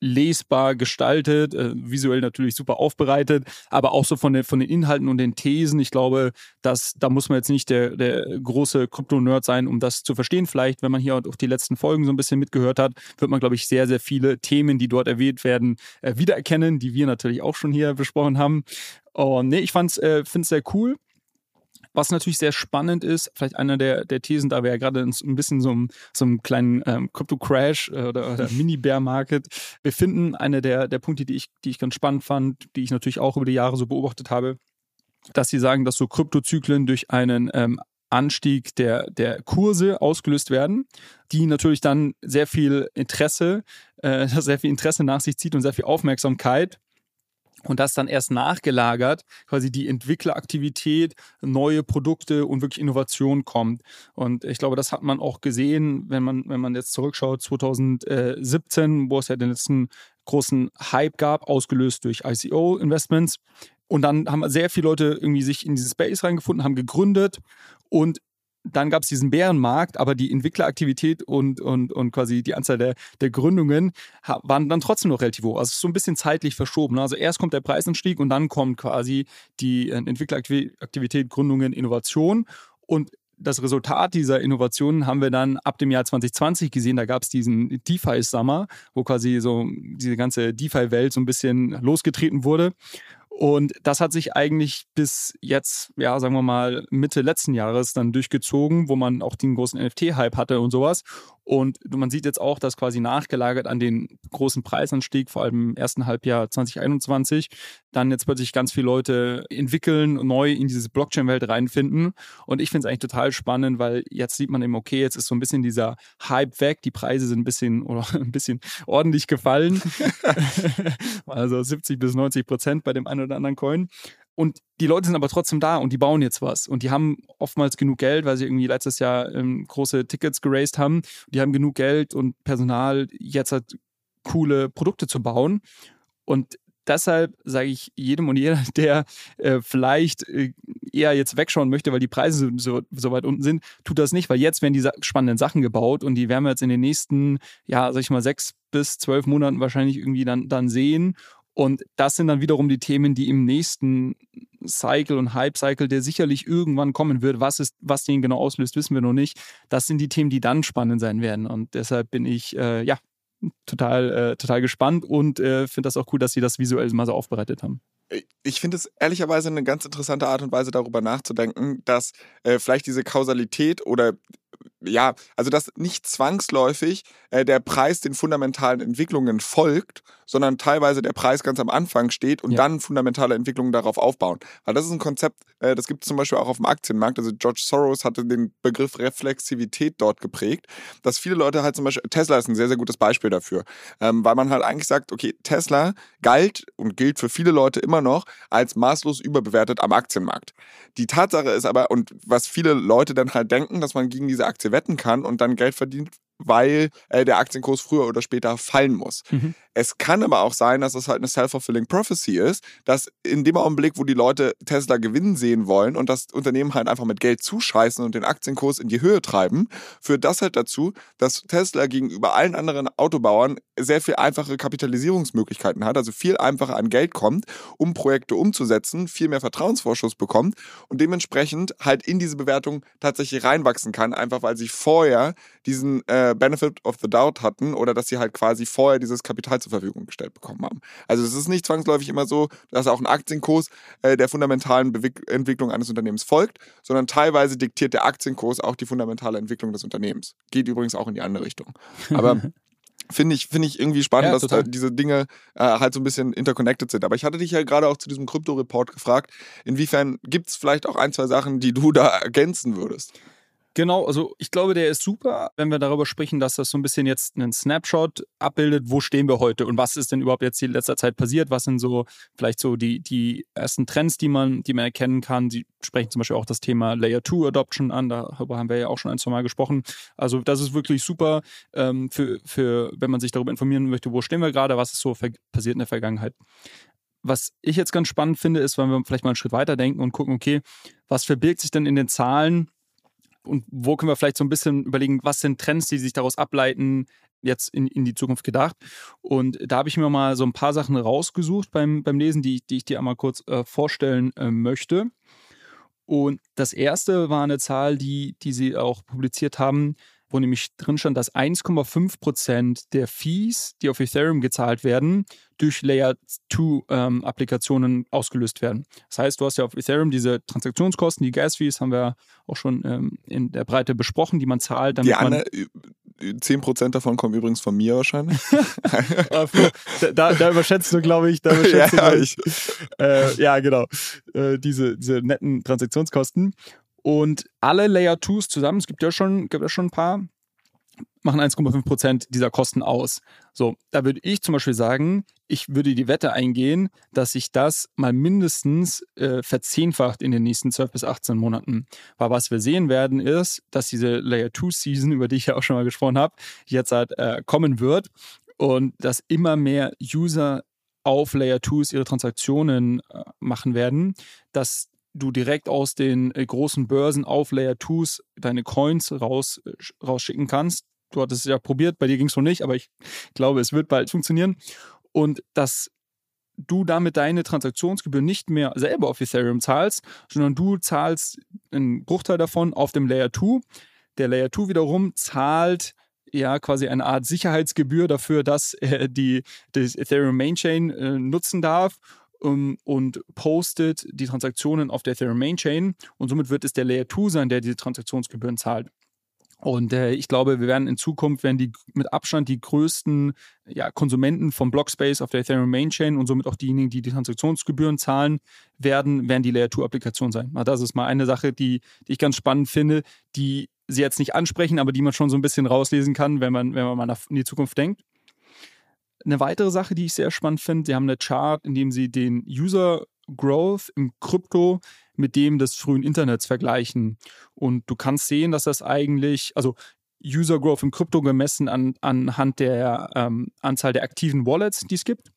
lesbar gestaltet, äh, visuell natürlich super aufbereitet, aber auch so von, den, von den Inhalten und den Thesen. Ich glaube, dass da muss man jetzt nicht der, der große Krypto-Nerd sein, um das zu verstehen. Vielleicht, wenn man hier auch die letzten Folgen so ein bisschen mitgehört hat, wird man, glaube ich, sehr, sehr viele Themen, die dort erwähnt werden, äh, wiedererkennen, die wir natürlich auch schon hier besprochen haben. Und nee, ich äh, finde es sehr cool. Was natürlich sehr spannend ist, vielleicht einer der, der Thesen, da wir ja gerade in ein bisschen so einem, so einem kleinen ähm, Crypto-Crash äh, oder, oder Mini-Bear-Market. Befinden, einer der, der Punkte, die ich, die ich ganz spannend fand, die ich natürlich auch über die Jahre so beobachtet habe, dass sie sagen, dass so Kryptozyklen durch einen ähm, Anstieg der, der Kurse ausgelöst werden, die natürlich dann sehr viel Interesse, äh, sehr viel Interesse nach sich zieht und sehr viel Aufmerksamkeit und das dann erst nachgelagert, quasi die Entwickleraktivität, neue Produkte und wirklich Innovation kommt. Und ich glaube, das hat man auch gesehen, wenn man, wenn man jetzt zurückschaut, 2017, wo es ja den letzten großen Hype gab, ausgelöst durch ICO-Investments. Und dann haben sehr viele Leute irgendwie sich in dieses Space reingefunden, haben gegründet und dann gab es diesen Bärenmarkt, aber die Entwickleraktivität und, und, und quasi die Anzahl der, der Gründungen waren dann trotzdem noch relativ hoch. Also so ein bisschen zeitlich verschoben. Ne? Also erst kommt der Preisanstieg und dann kommt quasi die äh, Entwickleraktivität, Gründungen, Innovation. Und das Resultat dieser Innovationen haben wir dann ab dem Jahr 2020 gesehen. Da gab es diesen DeFi-Summer, wo quasi so diese ganze DeFi-Welt so ein bisschen losgetreten wurde. Und das hat sich eigentlich bis jetzt, ja, sagen wir mal, Mitte letzten Jahres dann durchgezogen, wo man auch den großen NFT-Hype hatte und sowas. Und man sieht jetzt auch, dass quasi nachgelagert an den großen Preisanstieg, vor allem im ersten Halbjahr 2021, dann jetzt plötzlich ganz viele Leute entwickeln, neu in diese Blockchain-Welt reinfinden. Und ich finde es eigentlich total spannend, weil jetzt sieht man eben, okay, jetzt ist so ein bisschen dieser Hype weg, die Preise sind ein bisschen oder ein bisschen ordentlich gefallen. also 70 bis 90 Prozent bei dem einen oder anderen Coin. Und die Leute sind aber trotzdem da und die bauen jetzt was. Und die haben oftmals genug Geld, weil sie irgendwie letztes Jahr ähm, große Tickets geraced haben. Die haben genug Geld und Personal, jetzt halt coole Produkte zu bauen. Und deshalb sage ich jedem und jeder, der äh, vielleicht äh, eher jetzt wegschauen möchte, weil die Preise so, so weit unten sind, tut das nicht, weil jetzt werden diese spannenden Sachen gebaut und die werden wir jetzt in den nächsten, ja, sag ich mal, sechs bis zwölf Monaten wahrscheinlich irgendwie dann, dann sehen. Und das sind dann wiederum die Themen, die im nächsten Cycle und Hype-Cycle, der sicherlich irgendwann kommen wird, was ist, was den genau auslöst, wissen wir noch nicht. Das sind die Themen, die dann spannend sein werden. Und deshalb bin ich, äh, ja, total, äh, total gespannt und äh, finde das auch cool, dass sie das visuell mal so aufbereitet haben ich finde es ehrlicherweise eine ganz interessante Art und Weise, darüber nachzudenken, dass äh, vielleicht diese Kausalität oder ja, also dass nicht zwangsläufig äh, der Preis den fundamentalen Entwicklungen folgt, sondern teilweise der Preis ganz am Anfang steht und ja. dann fundamentale Entwicklungen darauf aufbauen. Weil das ist ein Konzept, äh, das gibt es zum Beispiel auch auf dem Aktienmarkt. Also George Soros hatte den Begriff Reflexivität dort geprägt, dass viele Leute halt zum Beispiel, Tesla ist ein sehr, sehr gutes Beispiel dafür, ähm, weil man halt eigentlich sagt, okay, Tesla galt und gilt für viele Leute immer noch als maßlos überbewertet am Aktienmarkt. Die Tatsache ist aber, und was viele Leute dann halt denken, dass man gegen diese Wetten kann und dann Geld verdient, weil äh, der Aktienkurs früher oder später fallen muss. Mhm. Es kann aber auch sein, dass es halt eine self-fulfilling prophecy ist, dass in dem Augenblick, wo die Leute Tesla gewinnen sehen wollen und das Unternehmen halt einfach mit Geld zuscheißen und den Aktienkurs in die Höhe treiben, führt das halt dazu, dass Tesla gegenüber allen anderen Autobauern sehr viel einfache Kapitalisierungsmöglichkeiten hat, also viel einfacher an Geld kommt, um Projekte umzusetzen, viel mehr Vertrauensvorschuss bekommt und dementsprechend halt in diese Bewertung tatsächlich reinwachsen kann, einfach weil sie vorher diesen äh, Benefit of the Doubt hatten oder dass sie halt quasi vorher dieses Kapital zur Verfügung gestellt bekommen haben. Also es ist nicht zwangsläufig immer so, dass auch ein Aktienkurs äh, der fundamentalen Be Entwicklung eines Unternehmens folgt, sondern teilweise diktiert der Aktienkurs auch die fundamentale Entwicklung des Unternehmens. Geht übrigens auch in die andere Richtung. Aber finde ich, finde ich irgendwie spannend, ja, dass äh, diese Dinge äh, halt so ein bisschen interconnected sind. Aber ich hatte dich ja gerade auch zu diesem Krypto-Report gefragt, inwiefern gibt es vielleicht auch ein, zwei Sachen, die du da ergänzen würdest? Genau, also ich glaube, der ist super, wenn wir darüber sprechen, dass das so ein bisschen jetzt einen Snapshot abbildet, wo stehen wir heute und was ist denn überhaupt jetzt in letzter Zeit passiert, was sind so vielleicht so die, die ersten Trends, die man, die man erkennen kann. Sie sprechen zum Beispiel auch das Thema Layer 2 Adoption an, darüber haben wir ja auch schon ein, zwei Mal gesprochen. Also das ist wirklich super ähm, für, für, wenn man sich darüber informieren möchte, wo stehen wir gerade, was ist so passiert in der Vergangenheit. Was ich jetzt ganz spannend finde, ist, wenn wir vielleicht mal einen Schritt weiter denken und gucken, okay, was verbirgt sich denn in den Zahlen und wo können wir vielleicht so ein bisschen überlegen, was sind Trends, die sich daraus ableiten, jetzt in, in die Zukunft gedacht. Und da habe ich mir mal so ein paar Sachen rausgesucht beim, beim Lesen, die, die ich dir einmal kurz äh, vorstellen äh, möchte. Und das erste war eine Zahl, die, die sie auch publiziert haben, wo nämlich drin stand, dass 1,5 Prozent der Fees, die auf Ethereum gezahlt werden, durch Layer 2 ähm, Applikationen ausgelöst werden. Das heißt, du hast ja auf Ethereum diese Transaktionskosten, die Gas-Fees, haben wir auch schon ähm, in der Breite besprochen, die man zahlt. Damit die Anne, 10% davon kommen übrigens von mir wahrscheinlich. da, da, überschätzt du, glaube ich, da überschätzt ja, du, ich. Äh, ja, genau. Äh, diese, diese netten Transaktionskosten. Und alle Layer 2s zusammen, es gibt ja schon, gibt ja schon ein paar, machen 1,5 Prozent dieser Kosten aus. So, da würde ich zum Beispiel sagen, ich würde die Wette eingehen, dass sich das mal mindestens äh, verzehnfacht in den nächsten 12 bis 18 Monaten. Weil was wir sehen werden, ist, dass diese Layer 2 Season, über die ich ja auch schon mal gesprochen habe, jetzt halt äh, kommen wird und dass immer mehr User auf Layer 2s ihre Transaktionen äh, machen werden, dass du direkt aus den äh, großen Börsen auf Layer 2s deine Coins raus, äh, rausschicken kannst. Du hattest es ja probiert, bei dir ging es noch nicht, aber ich glaube, es wird bald funktionieren. Und dass du damit deine Transaktionsgebühr nicht mehr selber auf Ethereum zahlst, sondern du zahlst einen Bruchteil davon auf dem Layer 2. Der Layer 2 wiederum zahlt ja quasi eine Art Sicherheitsgebühr dafür, dass er die, das Ethereum Mainchain äh, nutzen darf um, und postet die Transaktionen auf der Ethereum Main Chain und somit wird es der Layer 2 sein, der diese Transaktionsgebühren zahlt. Und äh, ich glaube, wir werden in Zukunft werden die mit Abstand die größten ja, Konsumenten vom Blockspace auf der Ethereum Main Chain und somit auch diejenigen, die die Transaktionsgebühren zahlen, werden, werden die Layer 2 Applikationen sein. Das ist mal eine Sache, die, die ich ganz spannend finde, die sie jetzt nicht ansprechen, aber die man schon so ein bisschen rauslesen kann, wenn man, wenn man mal in die Zukunft denkt. Eine weitere Sache, die ich sehr spannend finde, sie haben eine Chart, in dem sie den User Growth im Krypto mit dem des frühen Internets vergleichen. Und du kannst sehen, dass das eigentlich, also User Growth im Krypto gemessen an, anhand der ähm, Anzahl der aktiven Wallets, die es gibt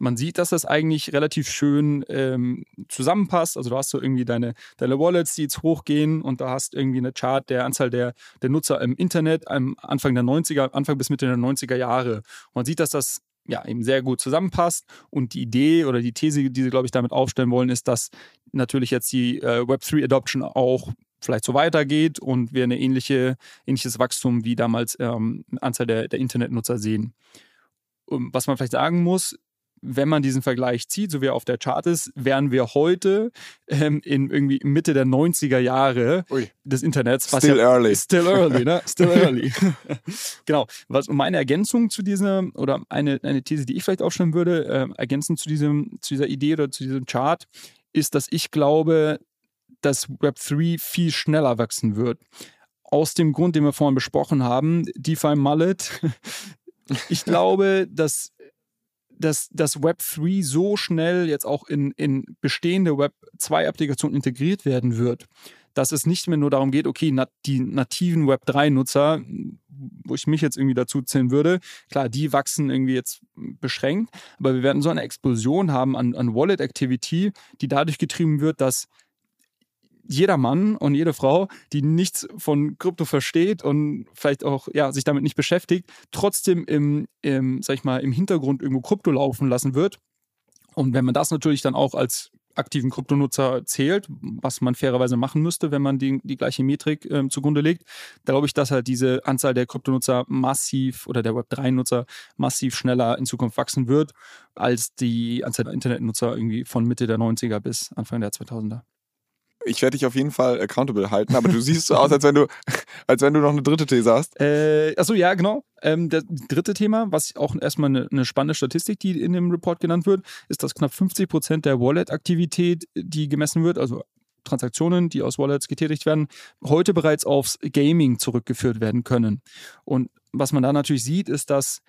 man sieht, dass das eigentlich relativ schön ähm, zusammenpasst. Also du hast so irgendwie deine, deine Wallets, die jetzt hochgehen und da hast irgendwie eine Chart der Anzahl der, der Nutzer im Internet am Anfang der 90er, Anfang bis Mitte der 90er Jahre. Und man sieht, dass das ja, eben sehr gut zusammenpasst. Und die Idee oder die These, die sie, glaube ich, damit aufstellen wollen, ist, dass natürlich jetzt die äh, Web3-Adoption auch vielleicht so weitergeht und wir eine ähnliche, ähnliches Wachstum wie damals ähm, Anzahl der, der Internetnutzer sehen. Und was man vielleicht sagen muss, wenn man diesen Vergleich zieht, so wie er auf der Chart ist, wären wir heute ähm, in irgendwie Mitte der 90er Jahre Ui. des Internets. still ja, early. Still early, ne? Still early. genau. Was meine Ergänzung zu dieser, oder eine, eine These, die ich vielleicht aufstellen würde, äh, ergänzend zu, diesem, zu dieser Idee oder zu diesem Chart, ist, dass ich glaube, dass Web3 viel schneller wachsen wird. Aus dem Grund, den wir vorhin besprochen haben, DeFi Mullet. Ich glaube, dass dass das Web 3 so schnell jetzt auch in, in bestehende Web 2 Applikationen integriert werden wird, dass es nicht mehr nur darum geht, okay, nat die nativen Web 3 Nutzer wo ich mich jetzt irgendwie dazu zählen würde. Klar, die wachsen irgendwie jetzt beschränkt, aber wir werden so eine Explosion haben an, an Wallet-Activity, die dadurch getrieben wird, dass jeder Mann und jede Frau, die nichts von Krypto versteht und vielleicht auch ja, sich damit nicht beschäftigt, trotzdem im, im, sag ich mal, im Hintergrund irgendwo Krypto laufen lassen wird. Und wenn man das natürlich dann auch als aktiven Kryptonutzer zählt, was man fairerweise machen müsste, wenn man die, die gleiche Metrik äh, zugrunde legt, da glaube ich, dass halt diese Anzahl der Kryptonutzer massiv oder der Web3-Nutzer massiv schneller in Zukunft wachsen wird, als die Anzahl der Internetnutzer irgendwie von Mitte der 90er bis Anfang der 2000er. Ich werde dich auf jeden Fall accountable halten, aber du siehst so aus, als wenn du, als wenn du noch eine dritte These hast. Äh, achso, ja, genau. Ähm, das dritte Thema, was auch erstmal eine, eine, spannende Statistik, die in dem Report genannt wird, ist, dass knapp 50 Prozent der Wallet-Aktivität, die gemessen wird, also Transaktionen, die aus Wallets getätigt werden, heute bereits aufs Gaming zurückgeführt werden können. Und was man da natürlich sieht, ist, dass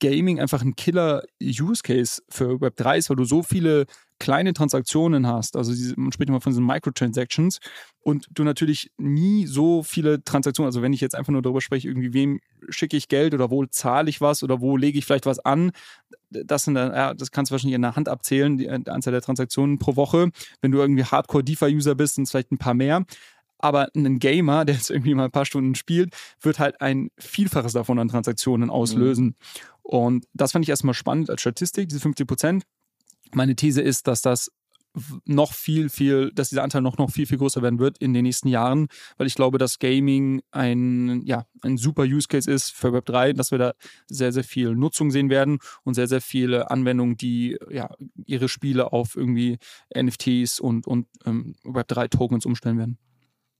Gaming einfach ein Killer-Use-Case für Web3 ist, weil du so viele kleine Transaktionen hast, also diese, man spricht immer von diesen Microtransactions und du natürlich nie so viele Transaktionen, also wenn ich jetzt einfach nur darüber spreche, irgendwie wem schicke ich Geld oder wo zahle ich was oder wo lege ich vielleicht was an, das sind dann, ja, das kannst du wahrscheinlich in der Hand abzählen, die, die Anzahl der Transaktionen pro Woche. Wenn du irgendwie Hardcore-DeFi-User bist, sind es vielleicht ein paar mehr. Aber ein Gamer, der jetzt irgendwie mal ein paar Stunden spielt, wird halt ein Vielfaches davon an Transaktionen auslösen. Mhm. Und das fand ich erstmal spannend als Statistik, diese 50 Prozent. Meine These ist, dass das noch viel, viel, dass dieser Anteil noch, noch viel, viel größer werden wird in den nächsten Jahren, weil ich glaube, dass Gaming ein, ja, ein super Use Case ist für Web3, dass wir da sehr, sehr viel Nutzung sehen werden und sehr, sehr viele Anwendungen, die ja, ihre Spiele auf irgendwie NFTs und, und ähm, Web3-Tokens umstellen werden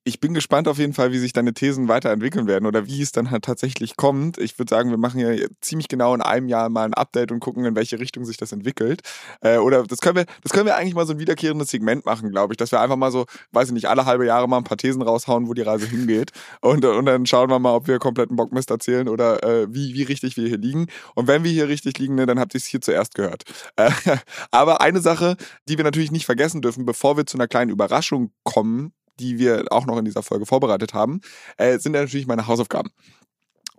ich bin gespannt auf jeden Fall, wie sich deine Thesen weiterentwickeln werden oder wie es dann halt tatsächlich kommt. Ich würde sagen, wir machen ja ziemlich genau in einem Jahr mal ein Update und gucken, in welche Richtung sich das entwickelt. Äh, oder das können wir, das können wir eigentlich mal so ein wiederkehrendes Segment machen, glaube ich, dass wir einfach mal so, weiß ich nicht, alle halbe Jahre mal ein paar Thesen raushauen, wo die Reise hingeht. Und, und dann schauen wir mal, ob wir kompletten Bockmist erzählen oder äh, wie, wie richtig wir hier liegen. Und wenn wir hier richtig liegen, ne, dann habt ihr es hier zuerst gehört. Äh, aber eine Sache, die wir natürlich nicht vergessen dürfen, bevor wir zu einer kleinen Überraschung kommen, die wir auch noch in dieser Folge vorbereitet haben, äh, sind natürlich meine Hausaufgaben.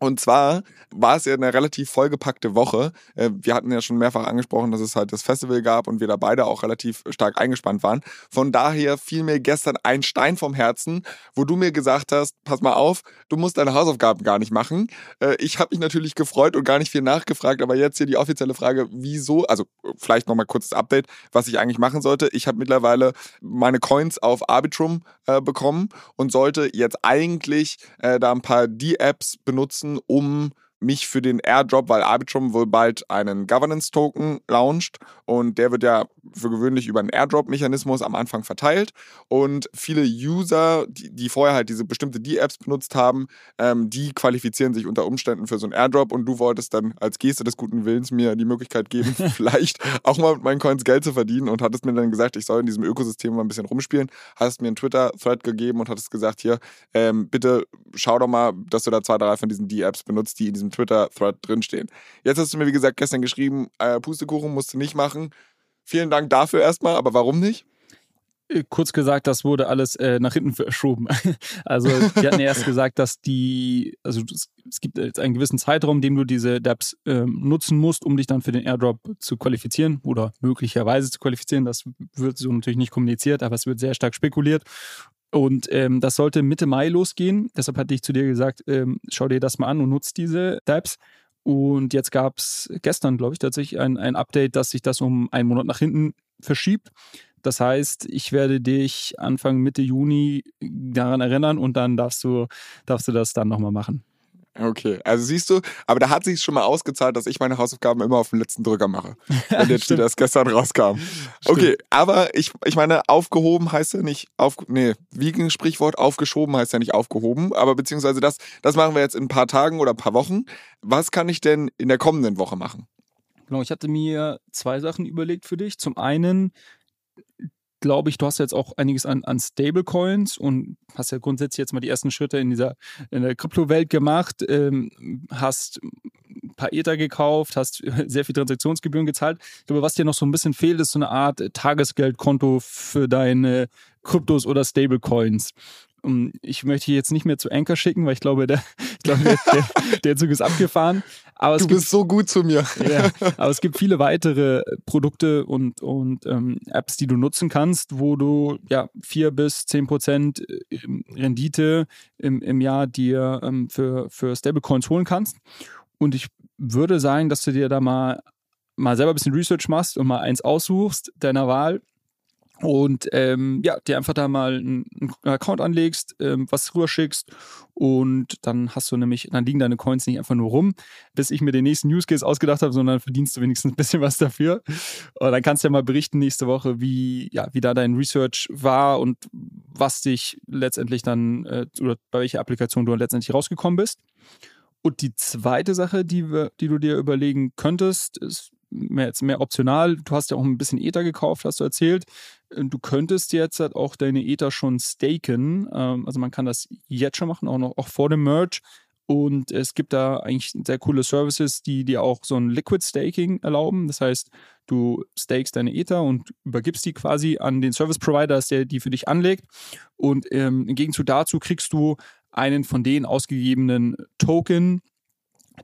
Und zwar war es ja eine relativ vollgepackte Woche. Äh, wir hatten ja schon mehrfach angesprochen, dass es halt das Festival gab und wir da beide auch relativ stark eingespannt waren. Von daher fiel mir gestern ein Stein vom Herzen, wo du mir gesagt hast, pass mal auf, du musst deine Hausaufgaben gar nicht machen. Äh, ich habe mich natürlich gefreut und gar nicht viel nachgefragt, aber jetzt hier die offizielle Frage, wieso, also vielleicht nochmal kurzes Update, was ich eigentlich machen sollte. Ich habe mittlerweile meine Coins auf Arbitrum äh, bekommen und sollte jetzt eigentlich da ein paar D-Apps benutzen, um mich für den Airdrop, weil Arbitrum wohl bald einen Governance-Token launcht und der wird ja für gewöhnlich über einen Airdrop-Mechanismus am Anfang verteilt. Und viele User, die, die vorher halt diese bestimmte D-Apps benutzt haben, ähm, die qualifizieren sich unter Umständen für so einen Airdrop. Und du wolltest dann als Geste des guten Willens mir die Möglichkeit geben, vielleicht auch mal mit meinen Coins Geld zu verdienen und hattest mir dann gesagt, ich soll in diesem Ökosystem mal ein bisschen rumspielen, hast mir einen Twitter-Thread gegeben und hattest gesagt, hier, ähm, bitte schau doch mal, dass du da zwei, drei von diesen D-Apps benutzt, die in diesem Twitter-Thread drinstehen. Jetzt hast du mir, wie gesagt, gestern geschrieben, äh, Pustekuchen musst du nicht machen. Vielen Dank dafür erstmal, aber warum nicht? Äh, kurz gesagt, das wurde alles äh, nach hinten verschoben. Also, die hatten erst gesagt, dass die, also es, es, gibt jetzt einen gewissen Zeitraum, den du diese Dapps ähm, nutzen musst, um dich dann für den Airdrop zu qualifizieren oder möglicherweise zu qualifizieren. Das wird so natürlich nicht kommuniziert, aber es wird sehr stark spekuliert. Und ähm, das sollte Mitte Mai losgehen. Deshalb hatte ich zu dir gesagt, ähm, schau dir das mal an und nutzt diese Dapps. Und jetzt gab es gestern, glaube ich, tatsächlich ein, ein Update, dass sich das um einen Monat nach hinten verschiebt. Das heißt, ich werde dich Anfang Mitte Juni daran erinnern und dann darfst du, darfst du das dann nochmal machen. Okay, also siehst du, aber da hat sich schon mal ausgezahlt, dass ich meine Hausaufgaben immer auf den letzten Drücker mache. Wenn jetzt steht, dass gestern rauskam. Okay, aber ich, ich meine, aufgehoben heißt ja nicht, auf, nee, wie das Sprichwort? Aufgeschoben heißt ja nicht aufgehoben, aber beziehungsweise das, das machen wir jetzt in ein paar Tagen oder ein paar Wochen. Was kann ich denn in der kommenden Woche machen? Genau, ich hatte mir zwei Sachen überlegt für dich. Zum einen glaube ich, du hast jetzt auch einiges an, an Stablecoins und hast ja grundsätzlich jetzt mal die ersten Schritte in dieser in der Kryptowelt gemacht, ähm, hast ein paar Ether gekauft, hast sehr viel Transaktionsgebühren gezahlt. Ich glaube, was dir noch so ein bisschen fehlt, ist so eine Art Tagesgeldkonto für deine Kryptos oder Stablecoins. Ich möchte jetzt nicht mehr zu Anchor schicken, weil ich glaube, der, glaube, der, der, Zug ist abgefahren. Aber du bist so gut zu mir. Ja, aber es gibt viele weitere Produkte und, und ähm, Apps, die du nutzen kannst, wo du ja vier bis zehn Prozent äh, Rendite im, im Jahr dir ähm, für, für Stablecoins holen kannst. Und ich würde sagen, dass du dir da mal, mal selber ein bisschen Research machst und mal eins aussuchst deiner Wahl und ähm, ja, dir einfach da mal einen, Account anlegst, ähm, was rüberschickst und dann hast du nämlich, dann liegen deine Coins nicht einfach nur rum, bis ich mir den nächsten Use Case ausgedacht habe, sondern verdienst du wenigstens ein bisschen was dafür. Und dann kannst du ja mal berichten nächste Woche, wie, ja, wie da dein Research war und was dich letztendlich dann, äh, oder bei welcher Applikation du letztendlich rausgekommen bist. Und die zweite Sache, die, wir, die du dir überlegen könntest, ist mehr, jetzt mehr optional. Du hast ja auch ein bisschen Ether gekauft, hast du erzählt. Äh, du könntest jetzt halt auch deine Ether schon staken. Ähm, also man kann das jetzt schon machen, auch noch auch vor dem Merge. Und es gibt da eigentlich sehr coole Services, die dir auch so ein Liquid Staking erlauben. Das heißt, du stakest deine Ether und übergibst die quasi an den Service Provider, der die für dich anlegt. Und ähm, im Gegenzug dazu kriegst du einen von den ausgegebenen Token,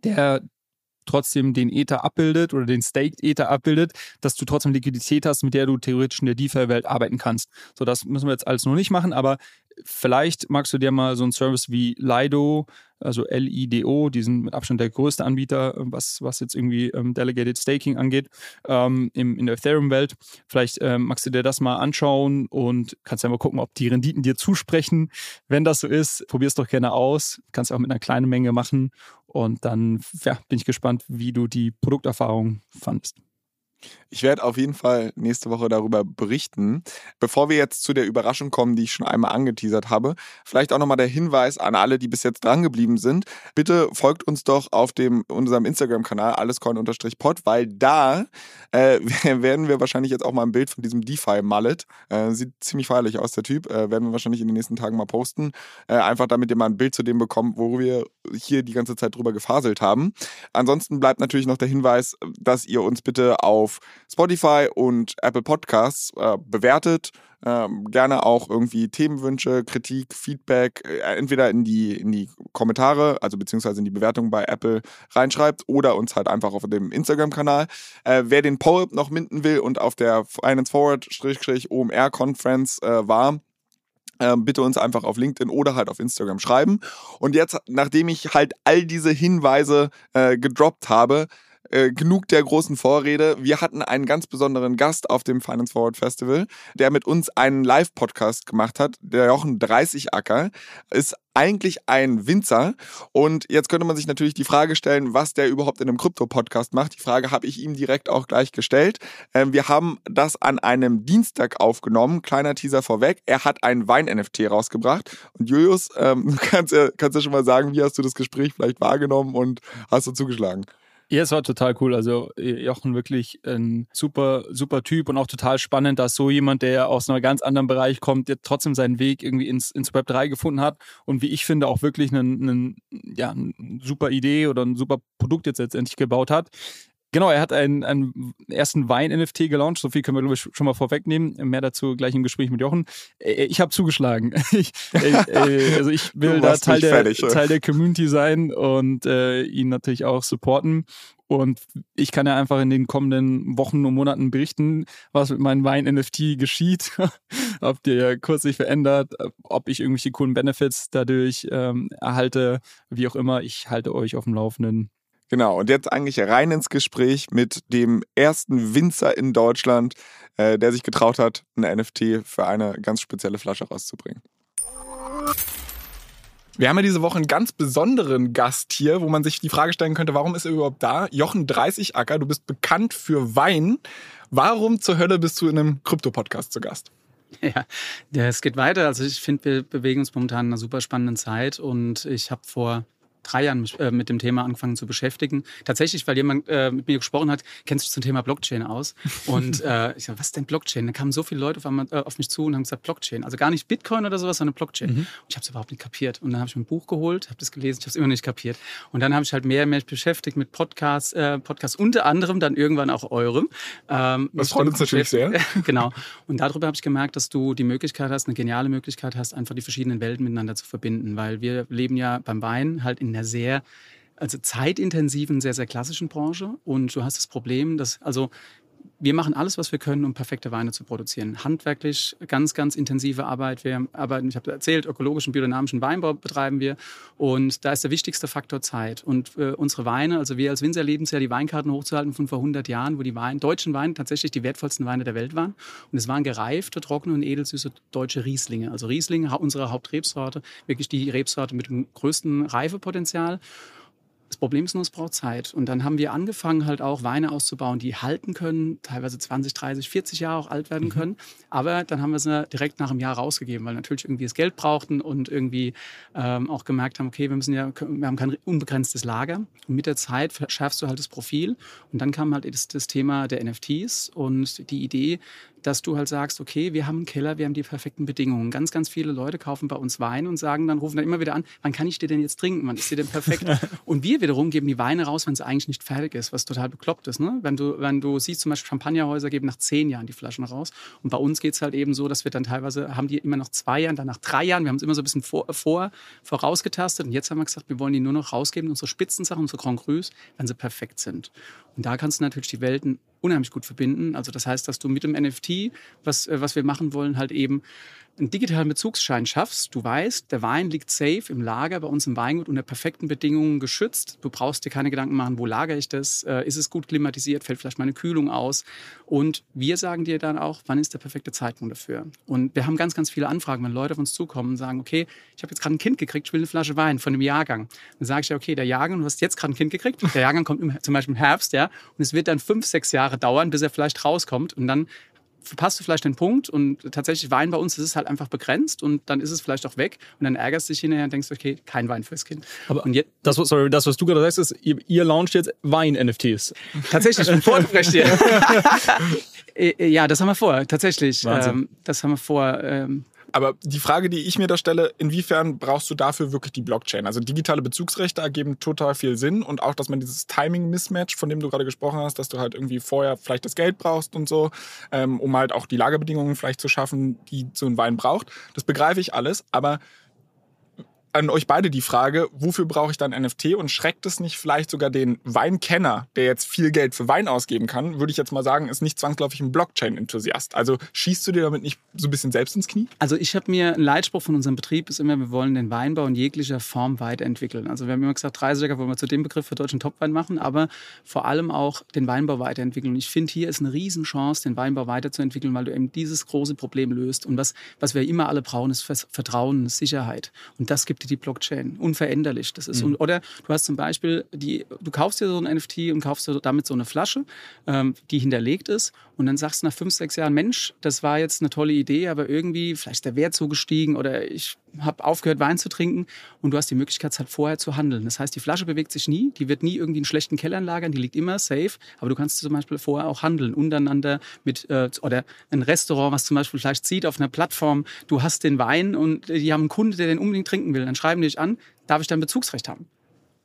der trotzdem den Ether abbildet oder den Staked Ether abbildet, dass du trotzdem Liquidität hast, mit der du theoretisch in der DeFi-Welt arbeiten kannst. So, das müssen wir jetzt alles noch nicht machen, aber vielleicht magst du dir mal so einen Service wie Lido also LIDO, die sind mit Abstand der größte Anbieter, was, was jetzt irgendwie ähm, Delegated Staking angeht, ähm, im, in der Ethereum-Welt. Vielleicht ähm, magst du dir das mal anschauen und kannst ja mal gucken, ob die Renditen dir zusprechen. Wenn das so ist, probier es doch gerne aus. Kannst auch mit einer kleinen Menge machen. Und dann ja, bin ich gespannt, wie du die Produkterfahrung fandest. Ich werde auf jeden Fall nächste Woche darüber berichten. Bevor wir jetzt zu der Überraschung kommen, die ich schon einmal angeteasert habe, vielleicht auch nochmal der Hinweis an alle, die bis jetzt drangeblieben sind. Bitte folgt uns doch auf dem, unserem Instagram-Kanal allescoin-pod, weil da äh, werden wir wahrscheinlich jetzt auch mal ein Bild von diesem DeFi-Mallet, äh, sieht ziemlich feierlich aus, der Typ, äh, werden wir wahrscheinlich in den nächsten Tagen mal posten. Äh, einfach damit ihr mal ein Bild zu dem bekommt, wo wir hier die ganze Zeit drüber gefaselt haben. Ansonsten bleibt natürlich noch der Hinweis, dass ihr uns bitte auf Spotify und Apple Podcasts äh, bewertet. Ähm, gerne auch irgendwie Themenwünsche, Kritik, Feedback, äh, entweder in die, in die Kommentare, also beziehungsweise in die Bewertung bei Apple reinschreibt oder uns halt einfach auf dem Instagram-Kanal. Äh, wer den Poll noch minden will und auf der Finance Forward-OMR Conference äh, war, äh, bitte uns einfach auf LinkedIn oder halt auf Instagram schreiben. Und jetzt, nachdem ich halt all diese Hinweise äh, gedroppt habe, äh, genug der großen Vorrede. Wir hatten einen ganz besonderen Gast auf dem Finance Forward Festival, der mit uns einen Live-Podcast gemacht hat. Der Jochen 30 Acker ist eigentlich ein Winzer. Und jetzt könnte man sich natürlich die Frage stellen, was der überhaupt in einem Krypto-Podcast macht. Die Frage habe ich ihm direkt auch gleich gestellt. Ähm, wir haben das an einem Dienstag aufgenommen. Kleiner Teaser vorweg. Er hat ein Wein-NFT rausgebracht. Und Julius, ähm, du kannst kannst ja schon mal sagen, wie hast du das Gespräch vielleicht wahrgenommen und hast du zugeschlagen? Ja, es war total cool. Also Jochen wirklich ein super, super Typ und auch total spannend, dass so jemand, der aus einem ganz anderen Bereich kommt, der trotzdem seinen Weg irgendwie ins, ins Web 3 gefunden hat und wie ich finde auch wirklich einen, einen, ja, eine super Idee oder ein super Produkt jetzt letztendlich gebaut hat. Genau, er hat einen, einen ersten Wein-NFT gelauncht. So viel können wir, glaube ich, schon mal vorwegnehmen. Mehr dazu gleich im Gespräch mit Jochen. Ich habe zugeschlagen. Ich, äh, also ich will da Teil der, fertig, Teil der Community sein und äh, ihn natürlich auch supporten. Und ich kann ja einfach in den kommenden Wochen und Monaten berichten, was mit meinem Wein-NFT geschieht, ob der Kurs sich verändert, ob ich irgendwelche coolen Benefits dadurch ähm, erhalte, wie auch immer. Ich halte euch auf dem Laufenden. Genau, und jetzt eigentlich rein ins Gespräch mit dem ersten Winzer in Deutschland, äh, der sich getraut hat, ein NFT für eine ganz spezielle Flasche rauszubringen. Wir haben ja diese Woche einen ganz besonderen Gast hier, wo man sich die Frage stellen könnte, warum ist er überhaupt da? Jochen 30 Acker, du bist bekannt für Wein. Warum zur Hölle bist du in einem Krypto-Podcast zu Gast? Ja, es geht weiter. Also ich finde, wir bewegen uns momentan in einer super spannenden Zeit und ich habe vor drei Jahren äh, mit dem Thema angefangen zu beschäftigen. Tatsächlich, weil jemand äh, mit mir gesprochen hat, kennst du dich zum Thema Blockchain aus? Und äh, ich sage, was ist denn Blockchain? Da kamen so viele Leute auf, einmal, äh, auf, mich zu und haben gesagt, Blockchain. Also gar nicht Bitcoin oder sowas, sondern Blockchain. Mhm. Und ich habe es überhaupt nicht kapiert. Und dann habe ich mir ein Buch geholt, habe das gelesen, ich habe es immer nicht kapiert. Und dann habe ich halt mehr und mehr beschäftigt mit Podcasts, äh, Podcasts unter anderem dann irgendwann auch eurem. Ähm, das freut uns natürlich sehr. genau. Und darüber habe ich gemerkt, dass du die Möglichkeit hast, eine geniale Möglichkeit hast, einfach die verschiedenen Welten miteinander zu verbinden. Weil wir leben ja beim Wein halt in in einer sehr also zeitintensiven, sehr, sehr klassischen Branche. Und du hast das Problem, dass, also wir machen alles, was wir können, um perfekte Weine zu produzieren. Handwerklich ganz, ganz intensive Arbeit. Wir arbeiten, ich habe erzählt, ökologischen, biodynamischen Weinbau betreiben wir. Und da ist der wichtigste Faktor Zeit. Und äh, unsere Weine, also wir als Winzer lieben es ja, die Weinkarten hochzuhalten von vor 100 Jahren, wo die Wein, deutschen Weine tatsächlich die wertvollsten Weine der Welt waren. Und es waren gereifte, trockene und edelsüße deutsche Rieslinge. Also Rieslinge, unsere Hauptrebsorte, wirklich die Rebsorte mit dem größten Reifepotenzial. Das Problem ist nur, es braucht Zeit. Und dann haben wir angefangen, halt auch Weine auszubauen, die halten können, teilweise 20, 30, 40 Jahre auch alt werden mhm. können. Aber dann haben wir sie direkt nach einem Jahr rausgegeben, weil natürlich irgendwie das Geld brauchten und irgendwie ähm, auch gemerkt haben, okay, wir müssen ja, wir haben kein unbegrenztes Lager. Und mit der Zeit verschärfst du halt das Profil. Und dann kam halt das, das Thema der NFTs und die Idee, dass du halt sagst, okay, wir haben einen Keller, wir haben die perfekten Bedingungen. Ganz, ganz viele Leute kaufen bei uns Wein und sagen dann, rufen dann immer wieder an, wann kann ich dir denn jetzt trinken? Wann ist dir denn perfekt? und wir wiederum geben die Weine raus, wenn es eigentlich nicht fertig ist, was total bekloppt ist. Ne? Wenn, du, wenn du siehst, zum Beispiel Champagnerhäuser geben nach zehn Jahren die Flaschen raus. Und bei uns geht es halt eben so, dass wir dann teilweise, haben die immer nach zwei Jahren, dann nach drei Jahren, wir haben es immer so ein bisschen vor, vor, vorausgetastet. Und jetzt haben wir gesagt, wir wollen die nur noch rausgeben, unsere Spitzensachen, unsere Grand Crus, wenn sie perfekt sind. Und da kannst du natürlich die Welten unheimlich gut verbinden. Also das heißt, dass du mit dem NFT, was, äh, was wir machen wollen, halt eben einen digitalen Bezugsschein schaffst, du weißt, der Wein liegt safe im Lager bei uns im Weingut unter perfekten Bedingungen geschützt. Du brauchst dir keine Gedanken machen, wo lagere ich das? Äh, ist es gut klimatisiert? Fällt vielleicht meine Kühlung aus? Und wir sagen dir dann auch, wann ist der perfekte Zeitpunkt dafür? Und wir haben ganz, ganz viele Anfragen, wenn Leute auf uns zukommen und sagen, okay, ich habe jetzt gerade ein Kind gekriegt, ich will eine Flasche Wein von einem Jahrgang. Dann sage ich ja, okay, der Jahrgang, du hast jetzt gerade ein Kind gekriegt, der Jahrgang kommt im, zum Beispiel im Herbst, ja, und es wird dann fünf, sechs Jahre dauern, bis er vielleicht rauskommt. Und dann verpasst du vielleicht den Punkt und tatsächlich Wein bei uns, das ist halt einfach begrenzt und dann ist es vielleicht auch weg und dann ärgerst du dich hinterher und denkst, okay, kein Wein fürs Kind. Aber und jetzt, das, sorry, das, was du gerade sagst, ist, ihr, ihr launcht jetzt Wein-NFTs. Tatsächlich, ein Vorrecht hier. Äh, äh, ja, das haben wir vor, tatsächlich. Ähm, das haben wir vor. Aber die Frage, die ich mir da stelle, inwiefern brauchst du dafür wirklich die Blockchain? Also digitale Bezugsrechte ergeben total viel Sinn und auch, dass man dieses Timing-Mismatch, von dem du gerade gesprochen hast, dass du halt irgendwie vorher vielleicht das Geld brauchst und so, ähm, um halt auch die Lagerbedingungen vielleicht zu schaffen, die so ein Wein braucht. Das begreife ich alles, aber an euch beide die Frage, wofür brauche ich dann NFT und schreckt es nicht vielleicht sogar den Weinkenner, der jetzt viel Geld für Wein ausgeben kann, würde ich jetzt mal sagen, ist nicht zwangsläufig ein Blockchain-Enthusiast. Also schießt du dir damit nicht so ein bisschen selbst ins Knie? Also ich habe mir, ein Leitspruch von unserem Betrieb ist immer, wir wollen den Weinbau in jeglicher Form weiterentwickeln. Also wir haben immer gesagt, 30er wollen wir zu dem Begriff für deutschen Topwein machen, aber vor allem auch den Weinbau weiterentwickeln. Und ich finde, hier ist eine Riesenchance, den Weinbau weiterzuentwickeln, weil du eben dieses große Problem löst. Und was, was wir immer alle brauchen, ist Vertrauen, Sicherheit. Und das gibt die Blockchain. Unveränderlich. Das ist, mhm. oder du hast zum Beispiel, die, du kaufst dir so ein NFT und kaufst dir damit so eine Flasche, ähm, die hinterlegt ist. Und dann sagst du nach fünf, sechs Jahren, Mensch, das war jetzt eine tolle Idee, aber irgendwie, vielleicht ist der Wert so gestiegen oder ich habe aufgehört, Wein zu trinken. Und du hast die Möglichkeit, halt vorher zu handeln. Das heißt, die Flasche bewegt sich nie, die wird nie irgendwie in schlechten Kellern lagern, die liegt immer safe. Aber du kannst zum Beispiel vorher auch handeln, untereinander mit, äh, oder ein Restaurant, was zum Beispiel vielleicht sieht auf einer Plattform, du hast den Wein und die haben einen Kunde, der den unbedingt trinken will dann schreiben die dich an, darf ich dein Bezugsrecht haben?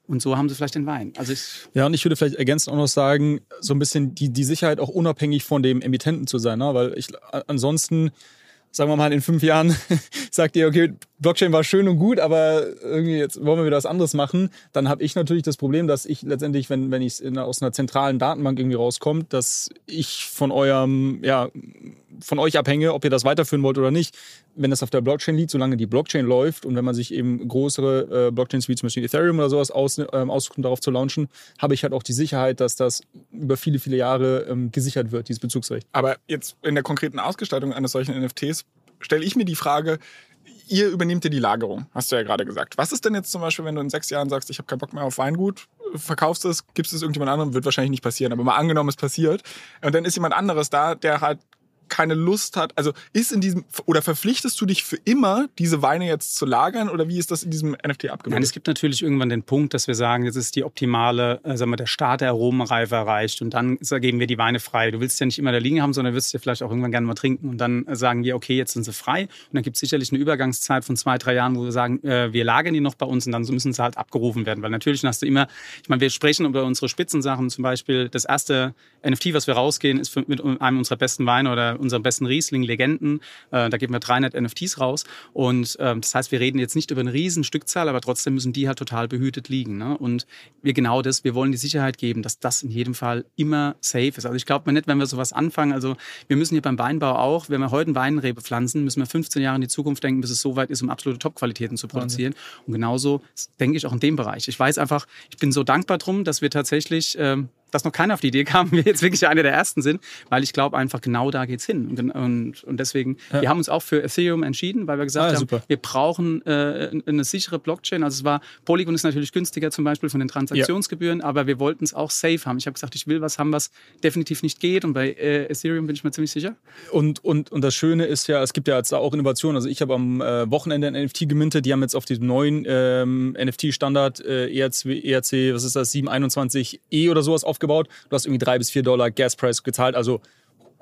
Und so haben sie vielleicht den Wein. Also ja, und ich würde vielleicht ergänzend auch noch sagen, so ein bisschen die, die Sicherheit auch unabhängig von dem Emittenten zu sein. Ne? Weil ich ansonsten, sagen wir mal, in fünf Jahren sagt ihr, okay, Blockchain war schön und gut, aber irgendwie jetzt wollen wir wieder was anderes machen. Dann habe ich natürlich das Problem, dass ich letztendlich, wenn, wenn ich aus einer zentralen Datenbank irgendwie rauskomme, dass ich von eurem, ja, von euch abhänge, ob ihr das weiterführen wollt oder nicht. Wenn das auf der Blockchain liegt, solange die Blockchain läuft und wenn man sich eben größere äh, Blockchains wie zum Beispiel Ethereum oder sowas aus, ähm, aussucht, um darauf zu launchen, habe ich halt auch die Sicherheit, dass das über viele, viele Jahre ähm, gesichert wird, dieses Bezugsrecht. Aber jetzt in der konkreten Ausgestaltung eines solchen NFTs stelle ich mir die Frage, ihr übernehmt ja die Lagerung, hast du ja gerade gesagt. Was ist denn jetzt zum Beispiel, wenn du in sechs Jahren sagst, ich habe keinen Bock mehr auf Weingut, verkaufst es, gibst es irgendjemand anderem, wird wahrscheinlich nicht passieren, aber mal angenommen, es passiert. Und dann ist jemand anderes da, der halt keine Lust hat, also ist in diesem, oder verpflichtest du dich für immer, diese Weine jetzt zu lagern? Oder wie ist das in diesem NFT abgebildet? Nein, es gibt natürlich irgendwann den Punkt, dass wir sagen, jetzt ist die optimale, äh, sagen wir, der Start der Aromenreife erreicht und dann geben wir die Weine frei. Du willst ja nicht immer da liegen haben, sondern wirst ja vielleicht auch irgendwann gerne mal trinken und dann äh, sagen wir, okay, jetzt sind sie frei. Und dann gibt es sicherlich eine Übergangszeit von zwei, drei Jahren, wo wir sagen, äh, wir lagern die noch bei uns und dann müssen sie halt abgerufen werden, weil natürlich hast du immer, ich meine, wir sprechen über unsere Spitzensachen, zum Beispiel das erste NFT, was wir rausgehen, ist mit einem unserer besten Weine oder unseren besten Riesling, Legenden. Äh, da geben wir 300 NFTs raus. Und äh, das heißt, wir reden jetzt nicht über eine riesen Stückzahl, aber trotzdem müssen die halt total behütet liegen. Ne? Und wir genau das, wir wollen die Sicherheit geben, dass das in jedem Fall immer safe ist. Also ich glaube mir nicht, wenn wir sowas anfangen, also wir müssen hier beim Weinbau auch, wenn wir heute eine Weinrebe pflanzen, müssen wir 15 Jahre in die Zukunft denken, bis es so weit ist, um absolute Top-Qualitäten zu produzieren. Und genauso denke ich auch in dem Bereich. Ich weiß einfach, ich bin so dankbar drum, dass wir tatsächlich ähm, dass noch keiner auf die Idee kam, wir jetzt wirklich einer der ersten sind, weil ich glaube einfach, genau da geht's hin. Und, und, und deswegen, ja. wir haben uns auch für Ethereum entschieden, weil wir gesagt ah, haben, super. wir brauchen äh, eine sichere Blockchain. Also es war, Polygon ist natürlich günstiger zum Beispiel von den Transaktionsgebühren, ja. aber wir wollten es auch safe haben. Ich habe gesagt, ich will was haben, was definitiv nicht geht. Und bei äh, Ethereum bin ich mir ziemlich sicher. Und, und, und das Schöne ist ja, es gibt ja jetzt auch Innovationen. Also ich habe am äh, Wochenende ein NFT gemintet. Die haben jetzt auf diesem neuen ähm, NFT-Standard äh, ERC, ERC, was ist das, 721E oder sowas aufgebaut aufgebaut. Du hast irgendwie drei bis vier Dollar Gaspreis gezahlt, also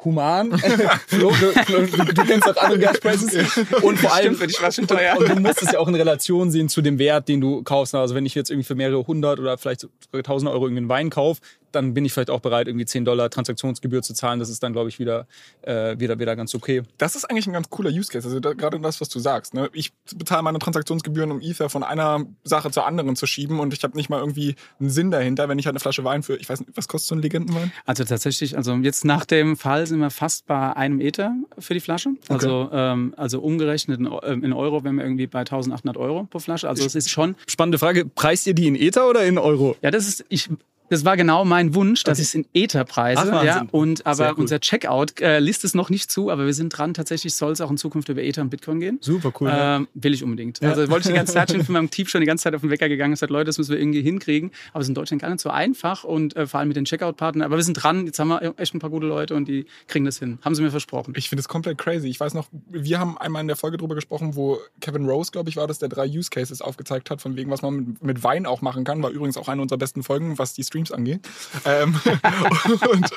human. Flo, du, du, du, kennst auch andere Gasprices. Und vor allem, für dich war schon teuer. Und, und, du musst es ja auch in Relation sehen zu dem Wert, den du kaufst. Also wenn ich jetzt irgendwie für mehrere hundert oder vielleicht sogar tausend Euro irgendwie einen Wein kaufe, dann bin ich vielleicht auch bereit, irgendwie 10 Dollar Transaktionsgebühr zu zahlen. Das ist dann, glaube ich, wieder, äh, wieder, wieder ganz okay. Das ist eigentlich ein ganz cooler Use Case. Also da, gerade das, was du sagst. Ne? Ich bezahle meine Transaktionsgebühren, um Ether von einer Sache zur anderen zu schieben und ich habe nicht mal irgendwie einen Sinn dahinter, wenn ich halt eine Flasche Wein für, ich weiß nicht, was kostet so ein Legendenwein? Also tatsächlich, also jetzt nach dem Fall sind wir fast bei einem Ether für die Flasche. Okay. Also, ähm, also umgerechnet in, in Euro wären wir irgendwie bei 1800 Euro pro Flasche. Also es ist schon... Spannende Frage, preist ihr die in Ether oder in Euro? Ja, das ist, ich das war genau mein Wunsch, dass okay. ich es in Ether preise. Ach, ja, und aber cool. unser Checkout äh, liest es noch nicht zu, aber wir sind dran. Tatsächlich soll es auch in Zukunft über Ether und Bitcoin gehen. Super cool. Ähm, will ich unbedingt. Ja. Also wollte ich die ganze Zeit schon von meinem Team schon die ganze Zeit auf den Wecker gegangen. Es hat Leute, das müssen wir irgendwie hinkriegen. Aber es ist in Deutschland gar nicht so einfach und äh, vor allem mit den Checkout-Partnern. Aber wir sind dran. Jetzt haben wir echt ein paar gute Leute und die kriegen das hin. Haben sie mir versprochen. Ich finde es komplett crazy. Ich weiß noch, wir haben einmal in der Folge drüber gesprochen, wo Kevin Rose, glaube ich, war das, der drei Use Cases aufgezeigt hat, von wegen, was man mit, mit Wein auch machen kann. War übrigens auch eine unserer besten Folgen, was die Streams angeht. Ähm, und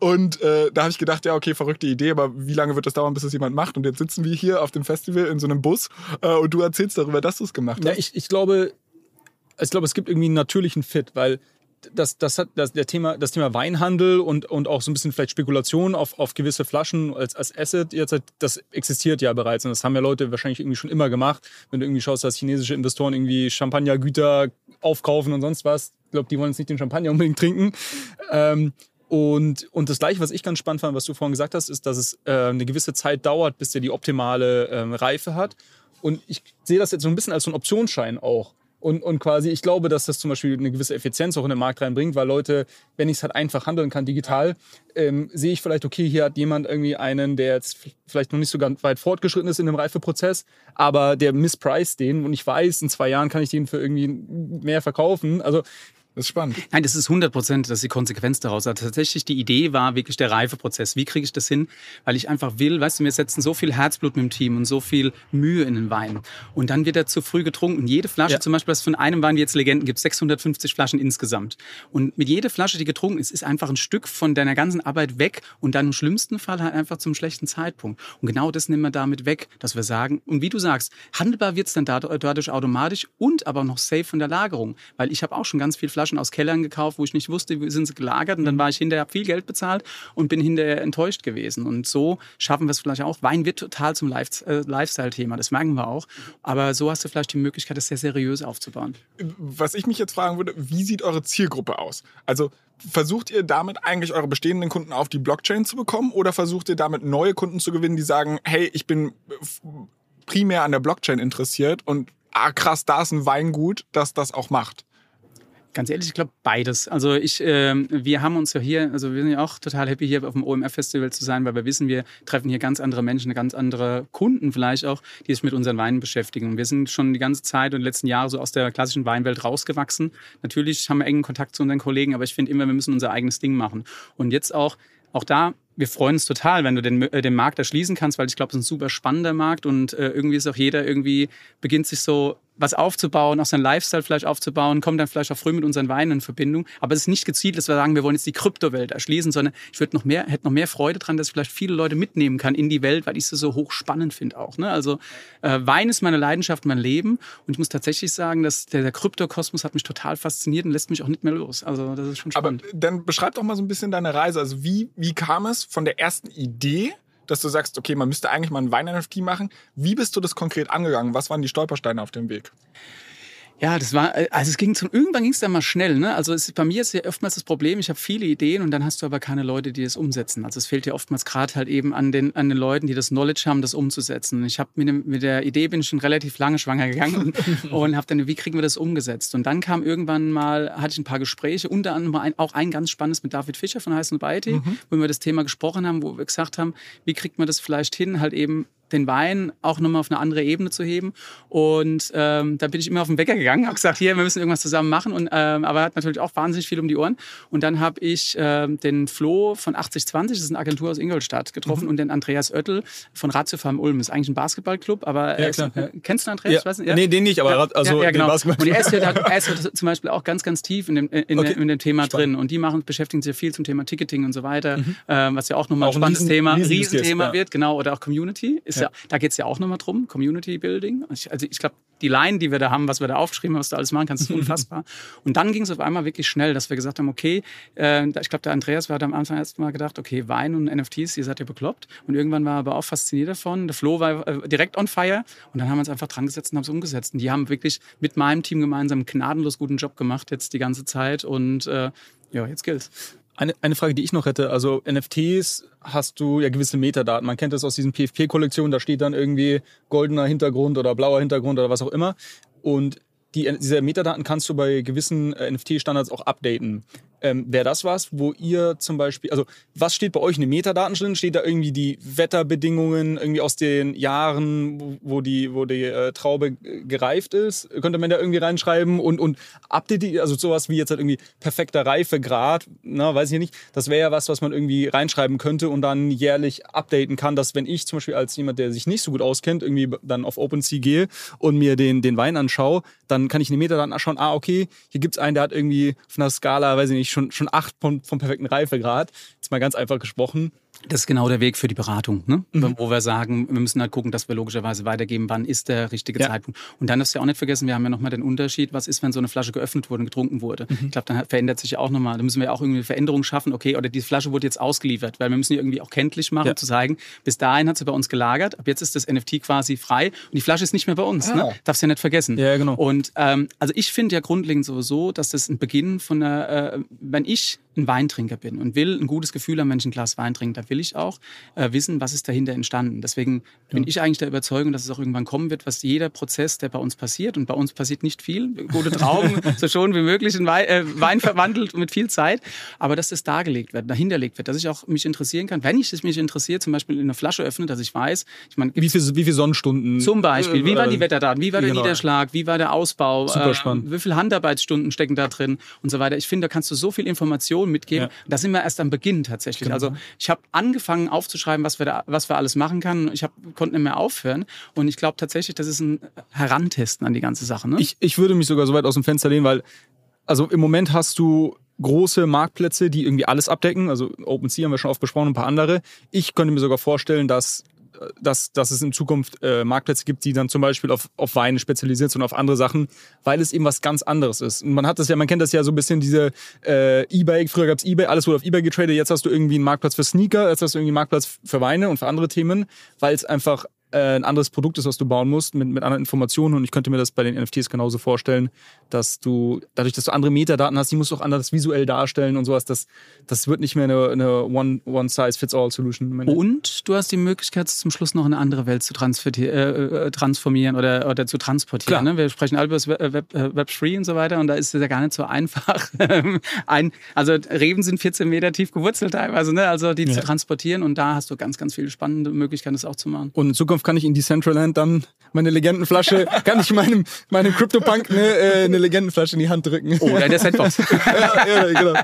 und äh, da habe ich gedacht, ja, okay, verrückte Idee, aber wie lange wird das dauern, bis es jemand macht? Und jetzt sitzen wir hier auf dem Festival in so einem Bus äh, und du erzählst darüber, dass du es gemacht hast. Ja, ich, ich glaube, ich glaube, es gibt irgendwie einen natürlichen Fit, weil das, das hat das, der Thema, das Thema Weinhandel und, und auch so ein bisschen vielleicht Spekulation auf, auf gewisse Flaschen als, als Asset, jetzt, das existiert ja bereits und das haben ja Leute wahrscheinlich irgendwie schon immer gemacht. Wenn du irgendwie schaust, dass chinesische Investoren irgendwie Champagnergüter aufkaufen und sonst was, glaube, die wollen jetzt nicht den Champagner unbedingt trinken. Ähm, und, und das Gleiche, was ich ganz spannend fand, was du vorhin gesagt hast, ist, dass es äh, eine gewisse Zeit dauert, bis der die optimale ähm, Reife hat. Und ich sehe das jetzt so ein bisschen als so ein Optionsschein auch. Und, und quasi, ich glaube, dass das zum Beispiel eine gewisse Effizienz auch in den Markt reinbringt, weil Leute, wenn ich es halt einfach handeln kann, digital, ähm, sehe ich vielleicht, okay, hier hat jemand irgendwie einen, der jetzt vielleicht noch nicht so ganz weit fortgeschritten ist in dem Reifeprozess, aber der misspreist den und ich weiß, in zwei Jahren kann ich den für irgendwie mehr verkaufen. Also das ist spannend. Nein, das ist 100 Prozent, das ist die Konsequenz daraus. Also tatsächlich die Idee war wirklich der Reifeprozess. Wie kriege ich das hin? Weil ich einfach will, weißt du, wir setzen so viel Herzblut mit dem Team und so viel Mühe in den Wein. Und dann wird er zu früh getrunken. Jede Flasche, ja. zum Beispiel, das von einem Wein, wie jetzt Legenden gibt, 650 Flaschen insgesamt. Und mit jeder Flasche, die getrunken ist, ist einfach ein Stück von deiner ganzen Arbeit weg und dann im schlimmsten Fall halt einfach zum schlechten Zeitpunkt. Und genau das nehmen wir damit weg, dass wir sagen, und wie du sagst, handelbar wird es dann dadurch automatisch und aber noch safe von der Lagerung. Weil ich habe auch schon ganz viele Flaschen Flaschen aus Kellern gekauft, wo ich nicht wusste, wie sind sie gelagert. Und dann war ich hinterher, viel Geld bezahlt und bin hinterher enttäuscht gewesen. Und so schaffen wir es vielleicht auch. Wein wird total zum äh, Lifestyle-Thema, das merken wir auch. Aber so hast du vielleicht die Möglichkeit, das sehr seriös aufzubauen. Was ich mich jetzt fragen würde, wie sieht eure Zielgruppe aus? Also versucht ihr damit eigentlich eure bestehenden Kunden auf die Blockchain zu bekommen oder versucht ihr damit neue Kunden zu gewinnen, die sagen, hey, ich bin primär an der Blockchain interessiert und ah, krass, da ist ein Weingut, das das auch macht? Ganz ehrlich, ich glaube beides. Also ich, äh, wir haben uns ja hier, also wir sind ja auch total happy hier auf dem OMR-Festival zu sein, weil wir wissen, wir treffen hier ganz andere Menschen, ganz andere Kunden vielleicht auch, die sich mit unseren Weinen beschäftigen. Wir sind schon die ganze Zeit und die letzten Jahre so aus der klassischen Weinwelt rausgewachsen. Natürlich haben wir engen Kontakt zu unseren Kollegen, aber ich finde immer, wir müssen unser eigenes Ding machen. Und jetzt auch, auch da wir freuen uns total, wenn du den, äh, den Markt erschließen kannst, weil ich glaube, es ist ein super spannender Markt und äh, irgendwie ist auch jeder irgendwie, beginnt sich so was aufzubauen, auch seinen Lifestyle vielleicht aufzubauen, kommt dann vielleicht auch früh mit unseren Weinen in Verbindung. Aber es ist nicht gezielt, dass wir sagen, wir wollen jetzt die Kryptowelt erschließen, sondern ich würde noch mehr, hätte noch mehr Freude dran, dass ich vielleicht viele Leute mitnehmen kann in die Welt, weil ich sie so hochspannend finde auch. Ne? Also äh, Wein ist meine Leidenschaft, mein Leben. Und ich muss tatsächlich sagen, dass der, der Kryptokosmos hat mich total fasziniert und lässt mich auch nicht mehr los. Also das ist schon spannend. Aber dann beschreib doch mal so ein bisschen deine Reise. Also wie, wie kam es von der ersten Idee dass du sagst, okay, man müsste eigentlich mal ein Wein-NFT machen. Wie bist du das konkret angegangen? Was waren die Stolpersteine auf dem Weg? Ja, das war, äh, also es ging zum, irgendwann ging es dann mal schnell, ne? Also es, bei mir ist ja oftmals das Problem, ich habe viele Ideen und dann hast du aber keine Leute, die das umsetzen. Also es fehlt ja oftmals gerade halt eben an den, an den Leuten, die das Knowledge haben, das umzusetzen. Ich habe mit, mit der Idee bin ich schon relativ lange schwanger gegangen und, und habe dann, wie kriegen wir das umgesetzt? Und dann kam irgendwann mal, hatte ich ein paar Gespräche, unter anderem ein, auch ein ganz spannendes mit David Fischer von Heißen Beiti, mhm. wo wir das Thema gesprochen haben, wo wir gesagt haben, wie kriegt man das vielleicht hin, halt eben den Wein auch nochmal auf eine andere Ebene zu heben. Und ähm, da bin ich immer auf den Wecker gegangen, habe gesagt, hier, wir müssen irgendwas zusammen machen. Und, ähm, aber hat natürlich auch wahnsinnig viel um die Ohren. Und dann habe ich ähm, den Flo von 8020, das ist eine Agentur aus Ingolstadt, getroffen mhm. und den Andreas Oettel von Ratiofarm Ulm. Das ist eigentlich ein Basketballclub, aber ja, klar, ist, äh, kennst du Andreas? Ja. Weiß nicht, ja? Nee, den nicht, aber ja, also ja, genau. Und er ist, ja er ist zum Beispiel auch ganz, ganz tief in dem, in, okay. in dem Thema Spannend. drin. Und die machen, beschäftigen sich viel zum Thema Ticketing und so weiter, mhm. ähm, was ja auch nochmal ein spannendes riesen, Thema, Riesenthema wird, genau, oder auch Community. Ist ja. da geht es ja auch nochmal drum, Community Building. Also ich glaube, die Line, die wir da haben, was wir da aufgeschrieben haben, was du alles machen kannst, ist unfassbar. und dann ging es auf einmal wirklich schnell, dass wir gesagt haben, okay, äh, ich glaube, der Andreas war am Anfang erst mal gedacht, okay, Wein und NFTs, ihr seid ja bekloppt. Und irgendwann war er aber auch fasziniert davon. Der Flo war äh, direkt on fire. Und dann haben wir uns einfach dran gesetzt und haben es umgesetzt. Und die haben wirklich mit meinem Team gemeinsam einen gnadenlos guten Job gemacht jetzt die ganze Zeit. Und äh, ja, jetzt gilt's. Eine, eine Frage, die ich noch hätte, also NFTs hast du ja gewisse Metadaten. Man kennt das aus diesen PFP-Kollektionen, da steht dann irgendwie goldener Hintergrund oder blauer Hintergrund oder was auch immer. Und die, diese Metadaten kannst du bei gewissen äh, NFT-Standards auch updaten. Ähm, Wäre das was, wo ihr zum Beispiel, also was steht bei euch in den Metadaten drin? Steht da irgendwie die Wetterbedingungen irgendwie aus den Jahren, wo die, wo die äh, Traube gereift ist? Könnte man da irgendwie reinschreiben und, und update, also sowas wie jetzt halt irgendwie perfekter Reifegrad, na, weiß ich nicht. Das wäre ja was, was man irgendwie reinschreiben könnte und dann jährlich updaten kann, dass wenn ich zum Beispiel als jemand, der sich nicht so gut auskennt, irgendwie dann auf OpenSea gehe und mir den, den Wein anschaue, dann kann ich in den Metadaten anschauen, ah, okay, hier gibt's einen, der hat irgendwie auf einer Skala, weiß ich nicht, schon, schon acht vom, vom perfekten Reifegrad. Jetzt mal ganz einfach gesprochen. Das ist genau der Weg für die Beratung, ne? Mhm. wo wir sagen, wir müssen halt gucken, dass wir logischerweise weitergeben, wann ist der richtige ja. Zeitpunkt. Und dann darfst du ja auch nicht vergessen, wir haben ja nochmal den Unterschied, was ist, wenn so eine Flasche geöffnet wurde und getrunken wurde. Mhm. Ich glaube, dann verändert sich ja auch nochmal, da müssen wir ja auch irgendwie eine Veränderung schaffen, okay, oder die Flasche wurde jetzt ausgeliefert, weil wir müssen ja irgendwie auch kenntlich machen, ja. zu zeigen, bis dahin hat sie bei uns gelagert, ab jetzt ist das NFT quasi frei und die Flasche ist nicht mehr bei uns. Ne? Ah. Ne? Darfst ja nicht vergessen. Ja, genau. Und ähm, also ich finde ja grundlegend sowieso, dass das ein Beginn von einer, äh, wenn ich ein Weintrinker bin und will ein gutes Gefühl haben, wenn ich ein Glas Wein trinke, da will ich auch äh, wissen, was ist dahinter entstanden. Deswegen bin ich eigentlich der Überzeugung, dass es auch irgendwann kommen wird, was jeder Prozess, der bei uns passiert, und bei uns passiert nicht viel, gute Trauben, so schon wie möglich in Wein, äh, Wein verwandelt mit viel Zeit, aber dass das dargelegt wird, dahinterlegt wird, dass ich auch mich interessieren kann, wenn ich mich interessiert, zum Beispiel in einer Flasche öffne, dass ich weiß, ich meine, wie viele wie viel Sonnenstunden? Zum Beispiel, wie waren die äh, Wetterdaten, wie war der genau. Niederschlag, wie war der Ausbau. Äh, wie viele Handarbeitsstunden stecken da drin und so weiter. Ich finde, da kannst du so viel Information mitgeben. Ja. Das sind wir erst am Beginn tatsächlich. Genau. Also ich habe angefangen aufzuschreiben, was wir da, was wir alles machen können. Ich hab, konnte nicht mehr aufhören. Und ich glaube tatsächlich, das ist ein Herantesten an die ganze Sache. Ne? Ich, ich würde mich sogar so weit aus dem Fenster lehnen, weil also im Moment hast du große Marktplätze, die irgendwie alles abdecken. Also OpenSea haben wir schon oft besprochen, ein paar andere. Ich könnte mir sogar vorstellen, dass dass, dass es in Zukunft äh, Marktplätze gibt, die dann zum Beispiel auf, auf Weine spezialisiert sind und auf andere Sachen, weil es eben was ganz anderes ist. Und man hat das ja, man kennt das ja so ein bisschen, diese äh, Ebay, früher gab es Ebay, alles wurde auf Ebay getradet, jetzt hast du irgendwie einen Marktplatz für Sneaker, jetzt hast du irgendwie einen Marktplatz für Weine und für andere Themen, weil es einfach äh, ein anderes Produkt ist, was du bauen musst, mit, mit anderen Informationen. Und ich könnte mir das bei den NFTs genauso vorstellen, dass du, dadurch, dass du andere Metadaten hast, die musst du auch anders visuell darstellen und sowas. Das, das wird nicht mehr eine, eine One-Size-Fits-All-Solution. Und du hast die Möglichkeit, zum Schluss noch in eine andere Welt zu äh, äh, transformieren oder, oder zu transportieren. Ne? Wir sprechen alle über das Web, Web, äh, Web 3 und so weiter und da ist es ja gar nicht so einfach. ein, also Reben sind 14 Meter tief gewurzelt teilweise, ne? also die ja. zu transportieren und da hast du ganz, ganz viele spannende Möglichkeiten, das auch zu machen. Und in Zukunft Zukunft kann ich in Decentraland dann meine Legendenflasche, kann ich meinem, meinem CryptoPunk eine, äh, eine Legendenflasche in die Hand drücken. Oh, der Sandbox. ja, ja, genau.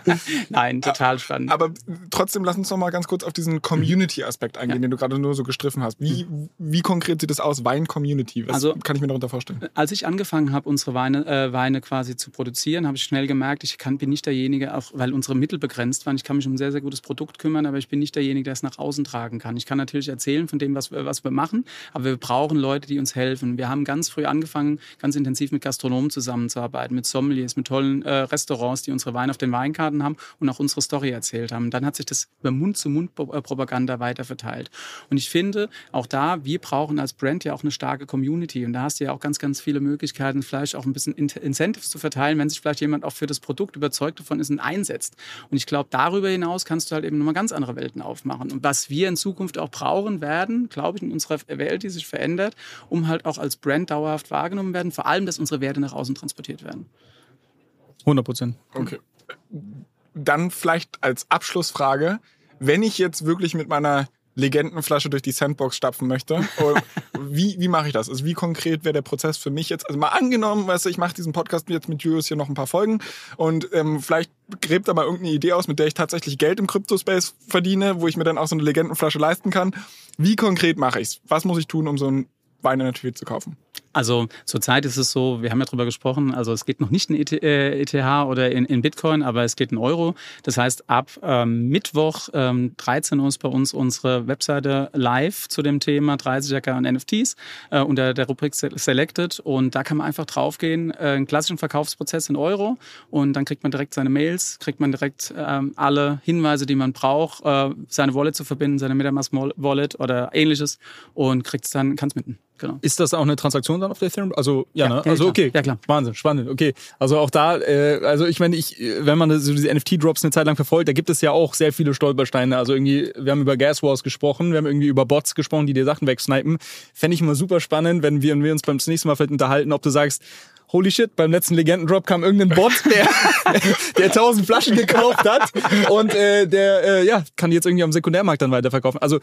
Nein, total spannend. Aber trotzdem, lass uns noch mal ganz kurz auf diesen Community-Aspekt eingehen, ja. den du gerade nur so gestriffen hast. Wie, wie konkret sieht das aus? Wein-Community, was also, kann ich mir darunter vorstellen? Als ich angefangen habe, unsere Weine, äh, Weine quasi zu produzieren, habe ich schnell gemerkt, ich kann, bin nicht derjenige, auch weil unsere Mittel begrenzt waren. Ich kann mich um ein sehr, sehr gutes Produkt kümmern, aber ich bin nicht derjenige, der es nach außen tragen kann. Ich kann natürlich erzählen von dem, was, was wir machen, aber wir brauchen Leute, die uns helfen. Wir haben ganz früh angefangen, ganz intensiv mit Gastronomen zusammenzuarbeiten, mit Sommeliers, mit tollen äh, Restaurants, die unsere Weine auf den Weinkarten haben und auch unsere Story erzählt haben. Dann hat sich das über Mund-zu-Mund-Propaganda weiter verteilt. Und ich finde, auch da, wir brauchen als Brand ja auch eine starke Community. Und da hast du ja auch ganz, ganz viele Möglichkeiten, vielleicht auch ein bisschen Incentives zu verteilen, wenn sich vielleicht jemand auch für das Produkt überzeugt davon ist und einsetzt. Und ich glaube, darüber hinaus kannst du halt eben nochmal ganz andere Welten aufmachen. Und was wir in Zukunft auch brauchen werden, glaube ich, in unserer Welt, die sich verändert, um halt auch als Brand dauerhaft wahrgenommen werden, vor allem, dass unsere Werte nach außen transportiert werden. 100 Prozent. Okay. Dann vielleicht als Abschlussfrage, wenn ich jetzt wirklich mit meiner Legendenflasche durch die Sandbox stapfen möchte. wie wie mache ich das? Also wie konkret wäre der Prozess für mich jetzt? Also mal angenommen, weißt du, ich mache diesen Podcast jetzt mit Julius hier noch ein paar Folgen und ähm, vielleicht gräbt da mal irgendeine Idee aus, mit der ich tatsächlich Geld im Crypto-Space verdiene, wo ich mir dann auch so eine Legendenflasche leisten kann. Wie konkret mache ich's? Was muss ich tun, um so ein Wein in der Tür zu kaufen? Also zurzeit ist es so, wir haben ja drüber gesprochen, also es geht noch nicht in ETH äh, oder in, in Bitcoin, aber es geht in Euro. Das heißt, ab ähm, Mittwoch ähm, 13 Uhr ist bei uns unsere Webseite live zu dem Thema 30er und NFTs äh, unter der Rubrik Selected und da kann man einfach draufgehen, äh, einen klassischen Verkaufsprozess in Euro und dann kriegt man direkt seine Mails, kriegt man direkt ähm, alle Hinweise, die man braucht, äh, seine Wallet zu verbinden, seine MetaMask Wallet oder ähnliches und kriegt es dann, kann mitten. Genau. Ist das auch eine Transaktion dann auf der Ethereum? Also ja, ja ne? also okay, ja klar, Wahnsinn, spannend. Okay, also auch da, äh, also ich meine, ich, wenn man so diese NFT-Drops eine Zeit lang verfolgt, da gibt es ja auch sehr viele Stolpersteine. Also irgendwie, wir haben über Gas Wars gesprochen, wir haben irgendwie über Bots gesprochen, die dir Sachen wegsnipen. Fände ich immer super spannend, wenn wir, wenn wir uns beim nächsten Mal vielleicht unterhalten, ob du sagst, holy shit, beim letzten Legendendrop kam irgendein Bot, der, der 1000 Flaschen gekauft hat und äh, der äh, ja, kann jetzt irgendwie am Sekundärmarkt dann weiterverkaufen. Also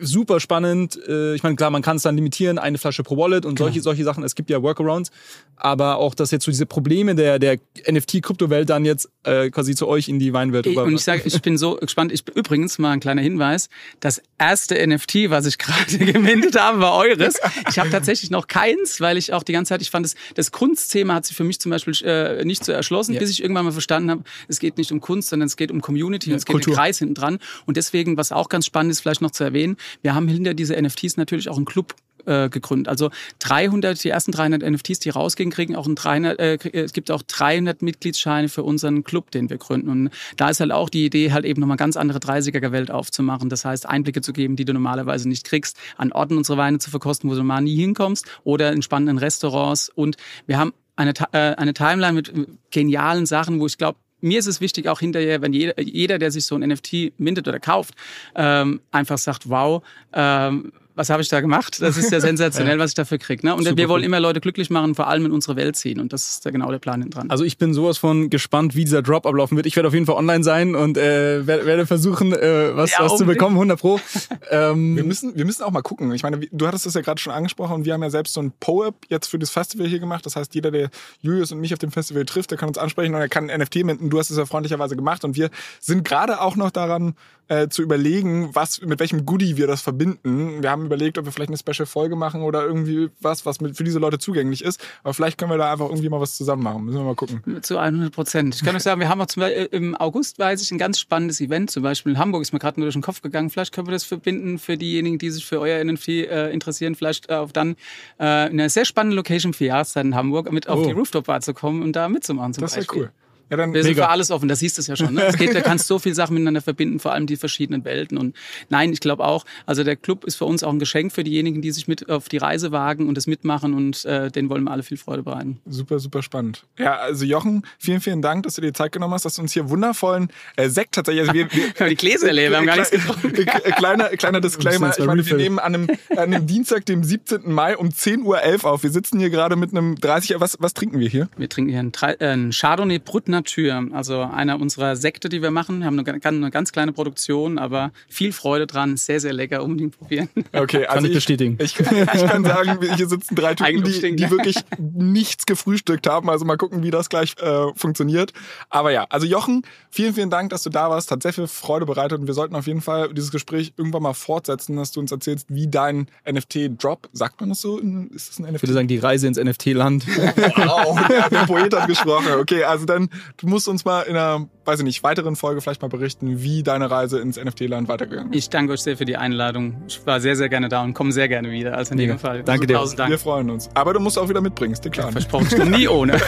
super spannend. Äh, ich meine, klar, man kann es dann limitieren, eine Flasche pro Wallet und solche, solche Sachen. Es gibt ja Workarounds. Aber auch, dass jetzt so diese Probleme der, der NFT-Kryptowelt dann jetzt äh, quasi zu euch in die Weinwelt über. Und ich sage, ich bin so gespannt. Ich, übrigens mal ein kleiner Hinweis. Das erste NFT, was ich gerade gemintet habe, war eures. Ich habe tatsächlich noch keins, weil ich auch die ganze Zeit, ich fand das, das Kunst Kunstthema hat sich für mich zum Beispiel äh, nicht so erschlossen, ja. bis ich irgendwann mal verstanden habe, es geht nicht um Kunst, sondern es geht um Community ja, und es geht um Kreis hinten dran. Und deswegen, was auch ganz spannend ist, vielleicht noch zu erwähnen, wir haben hinter diese NFTs natürlich auch einen Club äh, gegründet. Also 300, die ersten 300 NFTs, die rausgehen, kriegen auch ein 300, äh, es gibt auch 300 Mitgliedsscheine für unseren Club, den wir gründen. Und da ist halt auch die Idee, halt eben nochmal ganz andere 30er-Welt aufzumachen. Das heißt, Einblicke zu geben, die du normalerweise nicht kriegst, an Orten unsere Weine zu verkosten, wo du mal nie hinkommst oder in spannenden Restaurants. Und wir haben eine, äh, eine Timeline mit genialen Sachen, wo ich glaube, mir ist es wichtig, auch hinterher, wenn jeder, jeder der sich so ein NFT mintet oder kauft, ähm, einfach sagt, wow, ähm, was habe ich da gemacht? Das ist ja sensationell, was ich dafür kriege. Ne? Und Super wir wollen immer Leute glücklich machen, vor allem in unsere Welt ziehen. Und das ist ja genau der Plan hinten dran. Also ich bin sowas von gespannt, wie dieser Drop ablaufen wird. Ich werde auf jeden Fall online sein und äh, werde versuchen, äh, was, ja, was zu bekommen, 100 Pro. ähm, wir, müssen, wir müssen auch mal gucken. Ich meine, du hattest das ja gerade schon angesprochen und wir haben ja selbst so ein Po-Up jetzt für das Festival hier gemacht. Das heißt, jeder, der Julius und mich auf dem Festival trifft, der kann uns ansprechen und er kann ein NFT minten. Du hast es ja freundlicherweise gemacht und wir sind gerade auch noch daran äh, zu überlegen, was, mit welchem Goodie wir das verbinden. Wir haben überlegt, ob wir vielleicht eine Special-Folge machen oder irgendwie was, was mit, für diese Leute zugänglich ist. Aber vielleicht können wir da einfach irgendwie mal was zusammen machen. Müssen wir mal gucken. Zu 100 Prozent. Ich kann euch sagen, wir haben auch zum Beispiel äh, im August, weiß ich, ein ganz spannendes Event. Zum Beispiel in Hamburg ist mir gerade nur durch den Kopf gegangen. Vielleicht können wir das verbinden für diejenigen, die sich für euer NFT äh, interessieren. Vielleicht äh, auf dann äh, in einer sehr spannenden Location für Jahreszeit in Hamburg mit auf oh. die Rooftop-Bar zu kommen und da mitzumachen. Zum das wäre cool. Ja, dann wir sind für alles offen, das siehst du ja schon. Ne? Es geht, da kannst so viele Sachen miteinander verbinden, vor allem die verschiedenen Welten. Und nein, ich glaube auch, also der Club ist für uns auch ein Geschenk für diejenigen, die sich mit auf die Reise wagen und das mitmachen und äh, denen wollen wir alle viel Freude bereiten. Super, super spannend. Ja, also Jochen, vielen, vielen Dank, dass du dir Zeit genommen hast, dass du uns hier wundervollen äh, Sekt tatsächlich. Also wir, wir, die Gläser erleben, wir haben gar nichts getrunken. kleiner, kleiner Disclaimer, ich meine, wir nehmen an einem, an einem Dienstag, dem 17. Mai um 10.11 Uhr auf. Wir sitzen hier gerade mit einem 30 was, was trinken wir hier? Wir trinken hier einen, äh, einen Chardonnay Brut Nature, also einer unserer Sekte, die wir machen. Wir haben eine, eine, ganz kleine Produktion, aber viel Freude dran. Sehr, sehr lecker. Unbedingt probieren. Okay, also kann ich bestätigen. Ich, ich, ich, kann sagen, hier sitzen drei Typen, die, die, wirklich nichts gefrühstückt haben. Also mal gucken, wie das gleich äh, funktioniert. Aber ja, also Jochen, vielen, vielen Dank, dass du da warst. Hat sehr viel Freude bereitet und wir sollten auf jeden Fall dieses Gespräch irgendwann mal fortsetzen, dass du uns erzählst, wie dein NFT-Drop, sagt man das so? Ist das ein NFT? Ich würde sagen, die Reise ins NFT-Land. Wow, der, der Poet hat gesprochen. Okay, also dann du musst uns mal in einer, weiß ich nicht, weiteren Folge vielleicht mal berichten, wie deine Reise ins NFT-Land weitergegangen ist. Ich danke euch sehr für die Einladung. Ich war sehr, sehr gerne da und komme sehr gerne wieder. Also in jedem Fall. Danke dir. Tausend Dank. Wir freuen uns. Aber du musst auch wieder mitbringen, ist dir klar. ne? Versprochen, nie ohne.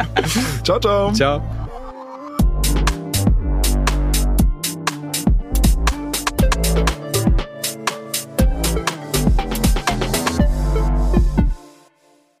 Ciao, ciao. Ciao.